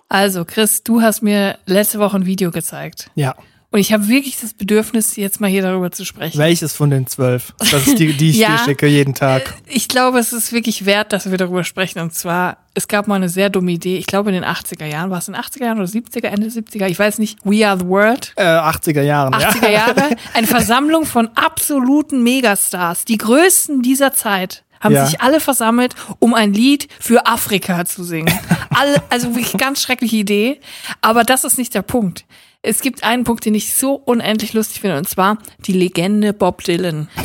Also, Chris, du hast mir letzte Woche ein Video gezeigt. Ja. Und ich habe wirklich das Bedürfnis, jetzt mal hier darüber zu sprechen. Welches von den zwölf? Das ist die, die ich [LAUGHS] Ja. dir schicke jeden Tag. Ich glaube, es ist wirklich wert, dass wir darüber sprechen. Und zwar, es gab mal eine sehr dumme Idee. Ich glaube, in den 80er Jahren. War es in den 80er Jahren oder 70er, Ende 70er? Ich weiß nicht. We Are the World. Äh, 80er Jahren. 80er ja. Jahre. [LAUGHS] Eine Versammlung von absoluten Megastars. Die größten dieser Zeit haben Ja. sich alle versammelt, um ein Lied für Afrika zu singen. Alle, also wirklich ganz schreckliche Idee. Aber das ist nicht der Punkt. Es gibt einen Punkt, den ich so unendlich lustig finde, und zwar die Legende Bob Dylan. [LAUGHS]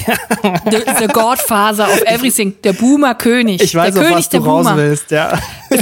The, the Godfather of everything. Der Boomer-König. Ich weiß der auch, König was du raus Boomer. willst, ja. [LAUGHS]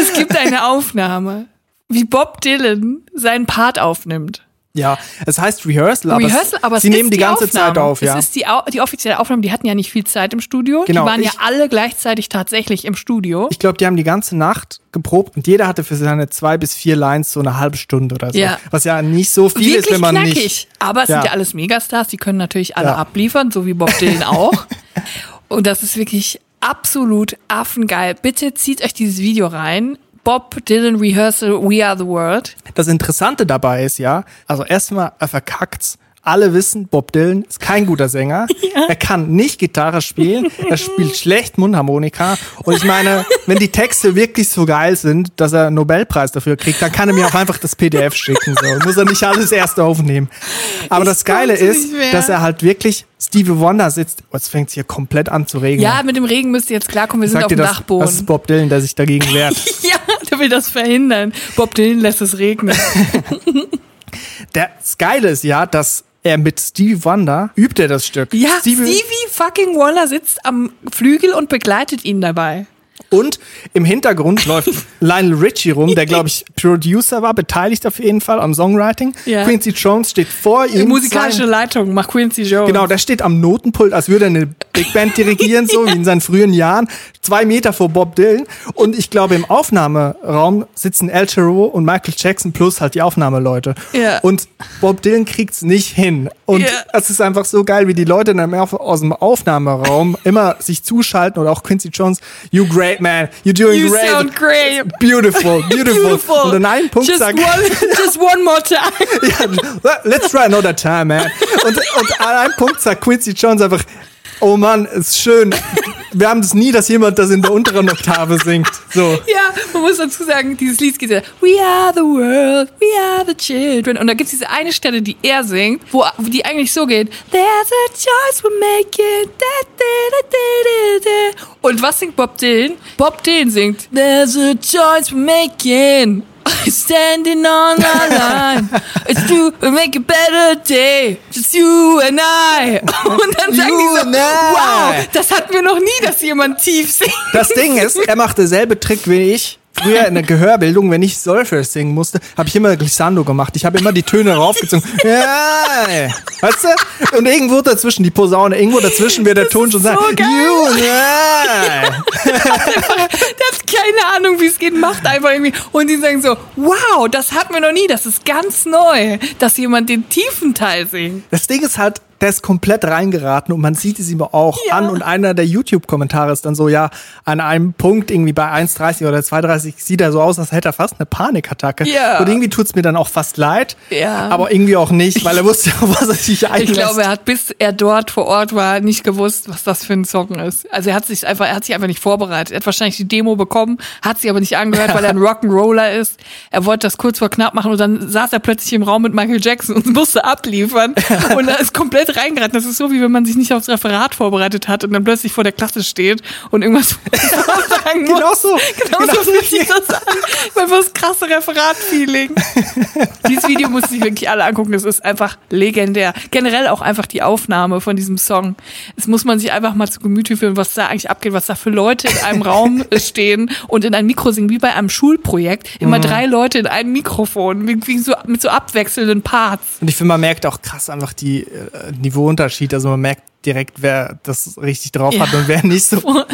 Es gibt eine Aufnahme, wie Bob Dylan seinen Part aufnimmt. Ja, es heißt Rehearsal, aber, Rehearsal, aber sie nehmen ist die ganze Aufnahme. Zeit auf, ja. Es ist die, die offizielle Aufnahme, die hatten ja nicht viel Zeit im Studio. Genau, die waren ja ich- alle gleichzeitig tatsächlich im Studio. Ich glaube, die haben die ganze Nacht geprobt und jeder hatte für seine zwei bis vier Lines so eine halbe Stunde oder so. Ja. Was ja nicht so viel ist, Wirklich wenn man knackig. nicht. Aber es Ja. sind ja alles Megastars, die können natürlich alle Ja. abliefern, so wie Bob Dylan [LAUGHS] auch. Und das ist wirklich absolut affengeil. Bitte zieht euch dieses Video rein. Bob Dylan Rehearsal We Are the World. Das Interessante dabei ist ja, also erstmal, er verkackt's. Alle wissen, Bob Dylan ist kein guter Sänger. [LAUGHS] Er kann nicht Gitarre spielen. Er spielt schlecht Mundharmonika. Und ich meine, wenn die Texte wirklich so geil sind, dass er einen Nobelpreis dafür kriegt, dann kann er mir auch einfach das PDF schicken. So. Muss er nicht alles erst aufnehmen. Aber das Geile ist, dass er halt wirklich Stevie Wonder sitzt. Oh, jetzt fängt's hier komplett an zu regnen. Ja, mit dem Regen müsst ihr jetzt klarkommen, wir sind auf dem das, Dachboden. das ist Bob Dylan, der sich dagegen [LAUGHS] wehrt. ja, der will das verhindern. Bob Dylan lässt es regnen. [LAUGHS] Der, das Geile ist ja, dass er mit Stevie Wonder übt er das Stück. Ja, Stevie, fucking Waller sitzt am Flügel und begleitet ihn dabei. Und im Hintergrund läuft [LAUGHS] Lionel Richie rum, der, glaube ich, Producer war, beteiligt auf jeden Fall am Songwriting. Ja. Quincy Jones steht vor ihm. Musikalische Sein- Leitung macht Quincy Jones. Genau, der steht am Notenpult, als würde er eine Big Band dirigieren, so wie in seinen frühen Jahren. Zwei Meter vor Bob Dylan. Und ich glaube, im Aufnahmeraum sitzen El Giro und Michael Jackson plus halt die Aufnahmeleute. Ja. Und Bob Dylan kriegt's nicht hin. Und es ist einfach so geil, wie die Leute dann aus dem Aufnahmeraum immer sich zuschalten oder auch Quincy Jones. You great man, you're doing You great. sound great. Beautiful, [LAUGHS] beautiful. Und an einem Punkt just sagt one, [LAUGHS] just one more time. ja, let's try another time, man. Und, und an einem Punkt sagt Quincy Jones einfach, oh Mann, ist schön. Wir haben es nie, dass jemand das in der unteren Oktave singt. So. [LAUGHS] Ja, man muss dazu sagen, dieses Lied geht ja, We are the world, we are the children. Und da gibt es diese eine Stelle, die er singt, wo, die eigentlich so geht, There's a choice we're making. Da, da, da. Und was singt Bob Dylan? Bob Dylan singt, There's a choice we're making. Standing on our line. It's true, we make a better day. Just you and I. Und dann sagen You die so, wow, das hatten wir noch nie, dass jemand tief singt. Das Ding ist, er macht derselbe Trick wie ich. Früher in der Gehörbildung, wenn ich Solfege singen musste, habe ich immer Glissando gemacht. Ich habe immer die Töne raufgezogen. [LAUGHS] Ja, weißt du? Und irgendwo dazwischen, die Posaune, irgendwo dazwischen wird der Ton schon sagen, so geil. "You, [LAUGHS] ja." Der hat keine Ahnung, wie es geht, macht einfach irgendwie. Und die sagen so, wow, das hatten wir noch nie, das ist ganz neu, dass jemand den tiefen Teil singt. Das Ding ist halt, der ist komplett reingeraten und man sieht es ihm auch Ja. an. Und einer der YouTube-Kommentare ist dann so, ja, an einem Punkt irgendwie bei 1,30 oder 2,30 sieht er so aus, als hätte er fast eine Panikattacke. Ja. Und irgendwie tut's mir dann auch fast leid. Ja. Aber irgendwie auch nicht, weil er wusste ja, was er sich einlässt. Ich glaube, er hat bis er dort vor Ort war nicht gewusst, was das für ein Song ist. Also er hat sich einfach, er hat sich einfach nicht vorbereitet. Er hat wahrscheinlich die Demo bekommen, hat sie aber nicht angehört, weil er ein [LAUGHS] Rock'n'Roller ist. Er wollte das kurz vor knapp machen und dann saß er plötzlich im Raum mit Michael Jackson und [LAUGHS] musste abliefern. Und er ist komplett reingeraten. Das ist so, wie wenn man sich nicht aufs Referat vorbereitet hat und dann plötzlich vor der Klasse steht und irgendwas [LAUGHS] [LAUGHS] sagen muss. Genau so. Genau, Genau so fühlt sich das an. Einfach das krasse Referat-Feeling. [LAUGHS] Dieses Video muss sich wirklich alle angucken. Das ist einfach legendär. Generell auch einfach die Aufnahme von diesem Song. Es muss man sich einfach mal zu Gemüte führen, was da eigentlich abgeht, was da für Leute in einem Raum stehen und in ein Mikro singen, wie bei einem Schulprojekt. Immer Mhm. drei Leute in einem Mikrofon, wie so, mit so abwechselnden Parts. Und ich finde, man merkt auch krass einfach die äh, Niveauunterschied. Also man merkt direkt, wer das richtig drauf hat Ja. und wer nicht so. [LAUGHS]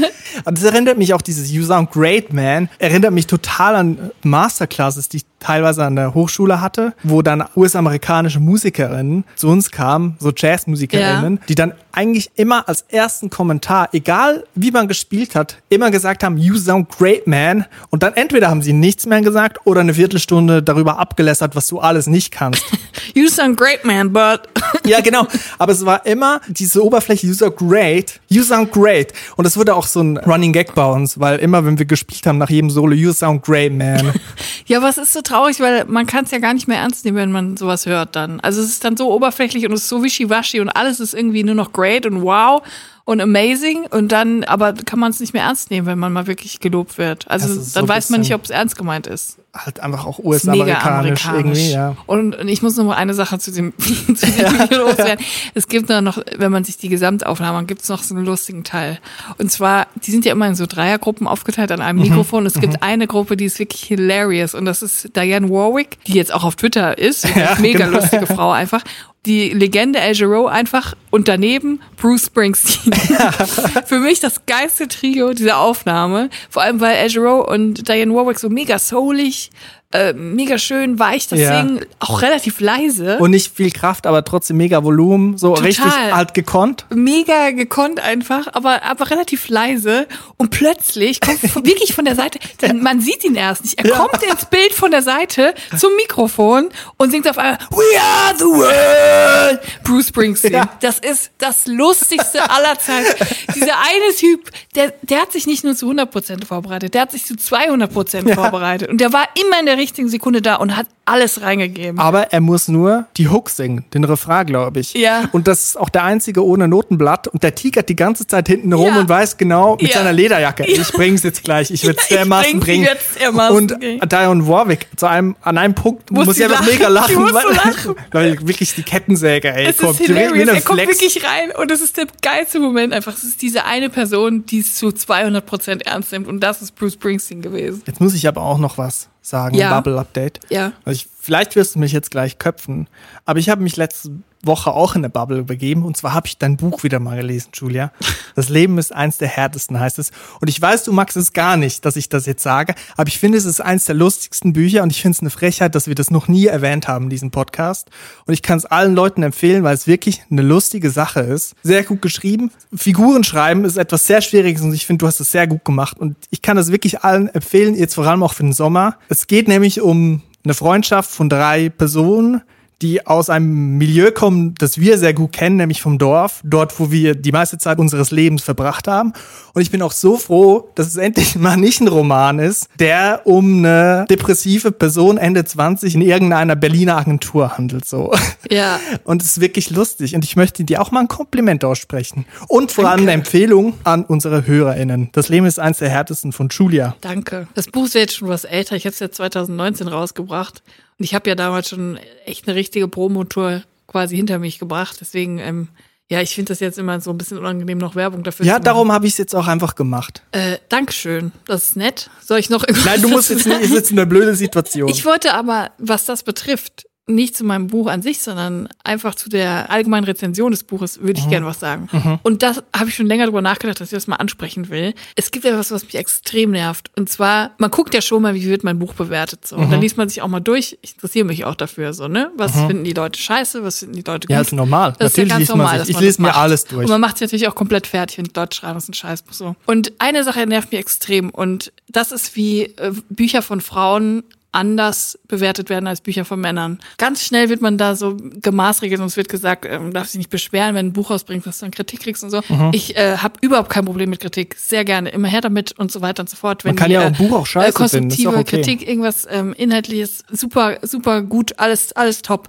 Und das erinnert mich auch, dieses You Sound Great Man, erinnert mich total an Masterclasses, die ich teilweise an der Hochschule hatte, wo dann US-amerikanische Musikerinnen zu uns kamen, so Jazzmusikerinnen, die dann eigentlich immer als ersten Kommentar, egal wie man gespielt hat, immer gesagt haben, You Sound Great Man. Und dann entweder haben sie nichts mehr gesagt oder eine Viertelstunde darüber abgelästert, was du alles nicht kannst. [LAUGHS] You sound great, man, but Ja, genau. Aber es war immer diese Oberfläche, you sound great, you sound great. Und das wurde auch so ein Running Gag bei uns, weil immer, wenn wir gespielt haben, nach jedem Solo, you sound great, man. [LAUGHS] Ja, aber es ist so traurig, weil man kann es ja gar nicht mehr ernst nehmen, wenn man sowas hört dann. Also es ist dann so oberflächlich und es ist so wischiwaschi und alles ist irgendwie nur noch great und wow und amazing und dann, aber kann man es nicht mehr ernst nehmen, wenn man mal wirklich gelobt wird. Also so dann weiß man nicht, ob es ernst gemeint ist. halt einfach auch US-amerikanisch amerikanisch. irgendwie, ja. Und, und ich muss noch mal eine Sache zu dem, [LAUGHS] zu dem [LAUGHS] Video loswerden. Es gibt noch, wenn man sich die Gesamtaufnahme gibt es noch so einen lustigen Teil. Und zwar, die sind ja immer in so Dreiergruppen aufgeteilt an Mhm. einem Mikrofon. Es gibt eine Gruppe, die ist wirklich hilarious. Und das ist Diane Warwick, die jetzt auch auf Twitter ist. [LAUGHS] Ja, mega genau. lustige Frau einfach. Die Legende Al Jarreau einfach und daneben Bruce Springsteen. [LAUGHS] Für mich das geilste Trio dieser Aufnahme. Vor allem, weil Al Jarreau und Diane Warwick so mega soulig, äh, mega schön weich das Ja. singen, auch relativ leise. Und nicht viel Kraft, aber trotzdem mega Volumen, so Total. richtig halt gekonnt. mega gekonnt einfach, aber, aber relativ leise. Und plötzlich kommt [LAUGHS] wirklich von der Seite, denn man sieht ihn erst nicht. Er Ja. kommt ins Bild von der Seite zum Mikrofon und singt auf einmal We are the world! Bruce Springsteen. Ja. Das ist das lustigste aller Zeiten. Dieser eine Typ, der, der hat sich nicht nur zu 100% vorbereitet, der hat sich zu 200% vorbereitet. Und der war immer in der richtigen Sekunde da und hat alles reingegeben. Aber er muss nur die Hook singen, den Refrain, glaube ich. Ja. Und das ist auch der einzige ohne Notenblatt. Und der tigert die ganze Zeit hinten rum Ja. und weiß genau mit Ja. seiner Lederjacke, ich bring's jetzt gleich, ich werd's [LAUGHS] Ich dermaßen bringen. dermaßen und. Diane Warwick, zu einem, an einem Punkt Muss muss ich einfach lachen. mega lachen. Weil, lachen. [LAUGHS] weil wirklich die Kettensäge, ey, Es kommt. ist hilarious. Er kommt wirklich rein und es ist der geilste Moment einfach. Es ist diese eine Person, die es zu 200% ernst nimmt und das ist Bruce Springsteen gewesen. Jetzt muss ich aber auch noch was sagen, Ja. Bubble Update. Ja. Also ich, vielleicht wirst du mich jetzt gleich köpfen, aber ich habe mich letzte Woche auch in eine Bubble begeben und zwar habe ich dein Buch wieder mal gelesen, Julia. [LAUGHS] Das Leben ist eins der härtesten, heißt es. Und ich weiß, du magst es gar nicht, dass ich das jetzt sage, aber ich finde, es ist eins der lustigsten Bücher und ich finde es eine Frechheit, dass wir das noch nie erwähnt haben in diesem Podcast. Und ich kann es allen Leuten empfehlen, weil es wirklich eine lustige Sache ist. Sehr gut geschrieben. Figuren schreiben ist etwas sehr Schwieriges und ich finde, du hast es sehr gut gemacht. Und ich kann das wirklich allen empfehlen, jetzt vor allem auch für den Sommer. Es geht nämlich um eine Freundschaft von drei Personen, die aus einem Milieu kommen, das wir sehr gut kennen, nämlich vom Dorf, dort, wo wir die meiste Zeit unseres Lebens verbracht haben. Und ich bin auch so froh, dass es endlich [LAUGHS] mal nicht ein Roman ist, der um eine depressive Person Ende 20 in irgendeiner Berliner Agentur handelt, so. Ja. [LAUGHS] Und es ist wirklich lustig. Und ich möchte dir auch mal ein Kompliment aussprechen. Und vor allem eine Empfehlung an unsere HörerInnen. Das Leben ist eins der härtesten von Julia. Danke. Das Buch ist jetzt schon was älter. Ich habe es ja 2019 rausgebracht. Und ich habe ja damals schon echt eine richtige Promotour quasi hinter mich gebracht. Deswegen, ähm, Ja, ich finde das jetzt immer so ein bisschen unangenehm, noch Werbung dafür Ja, zu machen. darum habe ich es jetzt auch einfach gemacht. Äh, Dankeschön. Das ist nett. Soll ich noch irgendwas Nein, du musst jetzt nicht, ist sagen? jetzt eine blöde Situation. Ich wollte aber, was das betrifft, nicht zu meinem Buch an sich, sondern einfach zu der allgemeinen Rezension des Buches würde ich gerne was sagen. Und das habe ich schon länger drüber nachgedacht, dass ich das mal ansprechen will. Es gibt etwas, was mich extrem nervt. Und zwar, man guckt ja schon mal, wie wird mein Buch bewertet. So. Und dann liest man sich auch mal durch. Ich interessiere mich auch dafür. So, ne? Was finden die Leute scheiße? Was finden die Leute gut? ja, ist normal. Das ist Natürlich ja ganz normal, sich. dass Ich man lese das mir alles durch. Und man macht es natürlich auch komplett fertig, wenn die Leute schreiben, das ist ein Scheißbuch so. Und eine Sache nervt mich extrem und das ist wie äh, Bücher von Frauen anders bewertet werden als Bücher von Männern. Ganz schnell wird man da so gemaßregelt und es wird gesagt, ähm, darf sich nicht beschweren, wenn ein Buch rausbringst, dass du dann Kritik kriegst und so. Mhm. Ich äh, habe überhaupt kein Problem mit Kritik, sehr gerne, immer her damit und so weiter und so fort. Wenn Man kann die, ja auch äh, ein Buch auch scheiße äh, konstruktive finden, ist doch okay. Kritik, irgendwas ähm, inhaltliches, super, super gut, alles, alles top.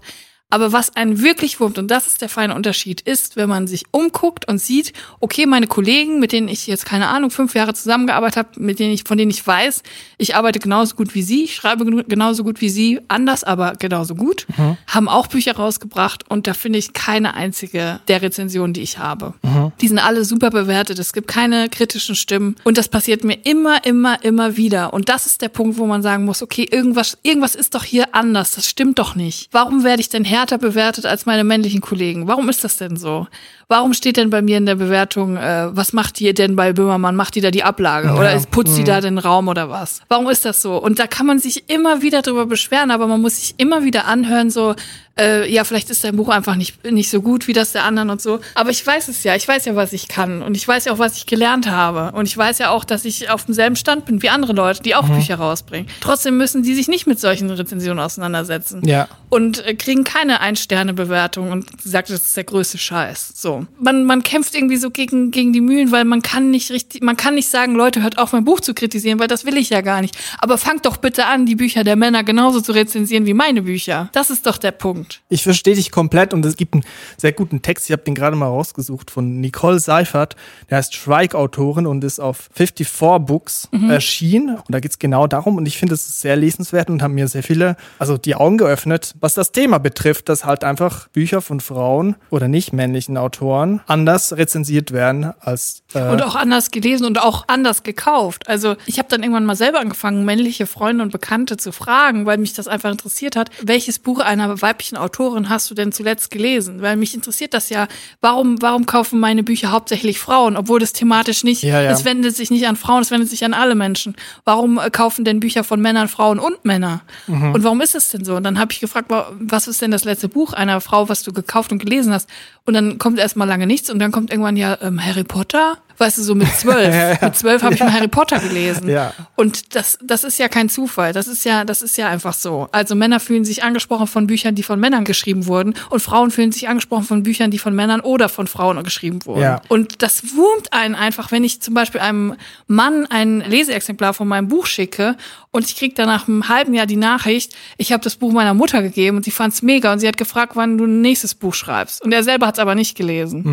Aber was einen wirklich wurmt, und das ist der feine Unterschied, ist, wenn man sich umguckt und sieht, okay, meine Kollegen, mit denen ich jetzt, keine Ahnung, fünf Jahre zusammengearbeitet habe, mit denen ich, von denen ich weiß, ich arbeite genauso gut wie sie, ich schreibe genauso gut wie sie, anders, aber genauso gut, Mhm. haben auch Bücher rausgebracht und da finde ich keine einzige der Rezensionen, die ich habe. Die sind alle super bewertet, es gibt keine kritischen Stimmen und das passiert mir immer, immer, immer wieder. Und das ist der Punkt, wo man sagen muss, okay, irgendwas, irgendwas ist doch hier anders, das stimmt doch nicht. Warum werde ich denn härter bewertet als meine männlichen Kollegen? Warum ist das denn so? Warum steht denn bei mir in der Bewertung, äh, was macht die denn bei Böhmermann? Macht die da die Ablage? Oder ist, putzt die da den Raum oder was? Warum ist das so? Und da kann man sich immer wieder drüber beschweren, aber man muss sich immer wieder anhören, so, äh, ja, vielleicht ist dein Buch einfach nicht, nicht so gut wie das der anderen und so. Aber ich weiß es ja, ich weiß ja, was ich kann und ich weiß ja auch, was ich gelernt habe. Und ich weiß ja auch, dass ich auf demselben Stand bin wie andere Leute, die auch Bücher rausbringen. Trotzdem müssen die sich nicht mit solchen Rezensionen auseinandersetzen Ja. und äh, kriegen keine Ein-Sterne-Bewertung und sagt, das ist der größte Scheiß. So. Man, man kämpft irgendwie so gegen, gegen die Mühlen, weil man kann nicht richtig, man kann nicht sagen, Leute, hört auf, mein Buch zu kritisieren, weil das will ich ja gar nicht. Aber fangt doch bitte an, die Bücher der Männer genauso zu rezensieren wie meine Bücher. Das ist doch der Punkt. Ich verstehe dich komplett und es gibt einen sehr guten Text, ich habe den gerade mal rausgesucht, von Nicole Seifert, der heißt Schweigautorin und ist auf 54 Books erschienen. Und da geht's genau darum und ich finde, es ist sehr lesenswert und haben mir sehr viele, also die Augen geöffnet, was das Thema betrifft, dass halt einfach Bücher von Frauen oder nicht männlichen Autoren anders rezensiert werden als äh, Und auch anders gelesen und auch anders gekauft. Also ich habe dann irgendwann mal selber angefangen, männliche Freunde und Bekannte zu fragen, weil mich das einfach interessiert hat. Welches Buch einer weiblichen Autorin hast du denn zuletzt gelesen? Weil mich interessiert das ja. Warum, warum kaufen meine Bücher hauptsächlich Frauen, obwohl das thematisch nicht, Ja, ja. es wendet sich nicht an Frauen, es wendet sich an alle Menschen. Warum äh, kaufen denn Bücher von Männern, Frauen und Männer? Mhm. Und warum ist es denn so? Und dann habe ich gefragt, wa- was ist denn das letzte Buch einer Frau, was du gekauft und gelesen hast? Und dann kommt erstmal lange nichts und dann kommt irgendwann ja ähm, Harry Potter. Weißt du, so mit zwölf. [LAUGHS] Mit zwölf habe ich mal Harry Potter gelesen. Ja. Und das, das ist ja kein Zufall. Das ist ja, das ist ja einfach so. Also Männer fühlen sich angesprochen von Büchern, die von Männern geschrieben wurden, und Frauen fühlen sich angesprochen von Büchern, die von Männern oder von Frauen geschrieben wurden. Ja. Und das wurmt einen einfach, wenn ich zum Beispiel einem Mann ein Leseexemplar von meinem Buch schicke und ich krieg dann nach einem halben Jahr die Nachricht, ich habe das Buch meiner Mutter gegeben und sie fand's mega und sie hat gefragt, wann du ein nächstes Buch schreibst. Und er selber hat's aber nicht gelesen.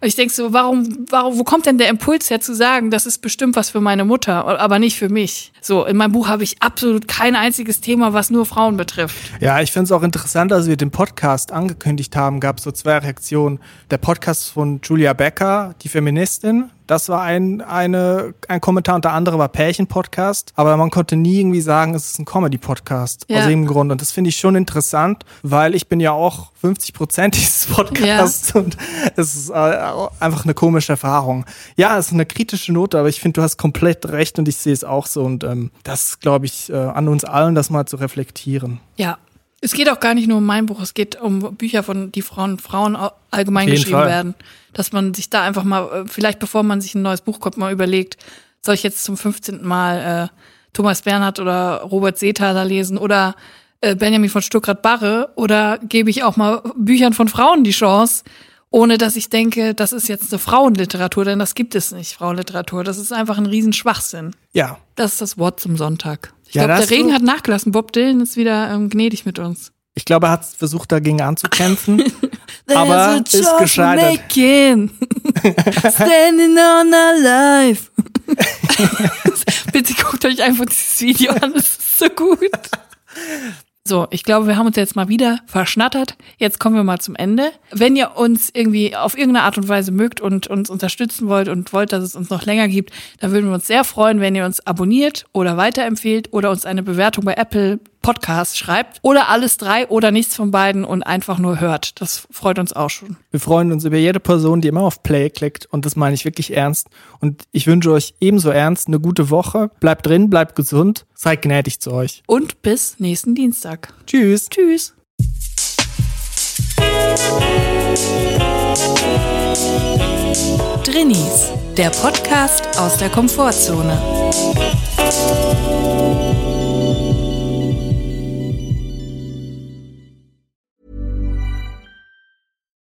Und ich denk so, warum, warum, wo kommt denn der Impuls her zu sagen, das ist bestimmt was für meine Mutter, aber nicht für mich? So, in meinem Buch habe ich absolut kein einziges Thema, was nur Frauen betrifft. Ja, ich finde es auch interessant, als wir den Podcast angekündigt haben, gab es so zwei Reaktionen. Der Podcast von Julia Becker, die Feministin, das war ein, eine, ein Kommentar und der andere war Pärchen-Podcast. Aber man konnte nie irgendwie sagen, es ist ein Comedy-Podcast. Ja. Aus dem Grund. Und das finde ich schon interessant, weil ich bin ja auch 50 Prozent [LAUGHS] dieses Podcasts und es ist äh, einfach eine komische Erfahrung. Ja, es ist eine kritische Note, aber ich finde, du hast komplett recht und ich sehe es auch so. Und ähm, das glaube ich äh, an uns allen, das mal zu reflektieren. Ja. Es geht auch gar nicht nur um mein Buch, es geht um Bücher, von die Frauen Frauen au- allgemein geschrieben Fall. werden. Dass man sich da einfach mal, äh, vielleicht bevor man sich ein neues Buch kommt, mal überlegt, soll ich jetzt zum 15. Mal äh, Thomas Bernhard oder Robert Seethaler lesen oder äh, Benjamin von Stuckrad-Barre oder gebe ich auch mal Büchern von Frauen die Chance, ohne dass ich denke, das ist jetzt eine Frauenliteratur, denn das gibt es nicht, Frauenliteratur. Das ist einfach ein Riesen-Schwachsinn. Ja, Das ist das Wort zum Sonntag. Ich Ja, glaube, der Regen du- hat nachgelassen. Bob Dylan ist wieder ähm, gnädig mit uns. Ich glaube, er hat versucht, dagegen anzukämpfen. [LAUGHS] aber a ist gescheitert. making. [LAUGHS] Standing on our life. [LAUGHS] Bitte guckt euch einfach dieses Video an, es ist so gut. So, ich glaube, wir haben uns jetzt mal wieder verschnattert. Jetzt kommen wir mal zum Ende. Wenn ihr uns irgendwie auf irgendeine Art und Weise mögt und uns unterstützen wollt und wollt, dass es uns noch länger gibt, dann würden wir uns sehr freuen, wenn ihr uns abonniert oder weiterempfehlt oder uns eine Bewertung bei Apple Podcast schreibt oder alles drei oder nichts von beiden und einfach nur hört. Das freut uns auch schon. Wir freuen uns über jede Person, die immer auf Play klickt und das meine ich wirklich ernst. Und ich wünsche euch ebenso ernst eine gute Woche. Bleibt drin, bleibt gesund, seid gnädig zu euch. Und bis nächsten Dienstag. Tschüss. Tschüss. Drinnies, der Podcast aus der Komfortzone.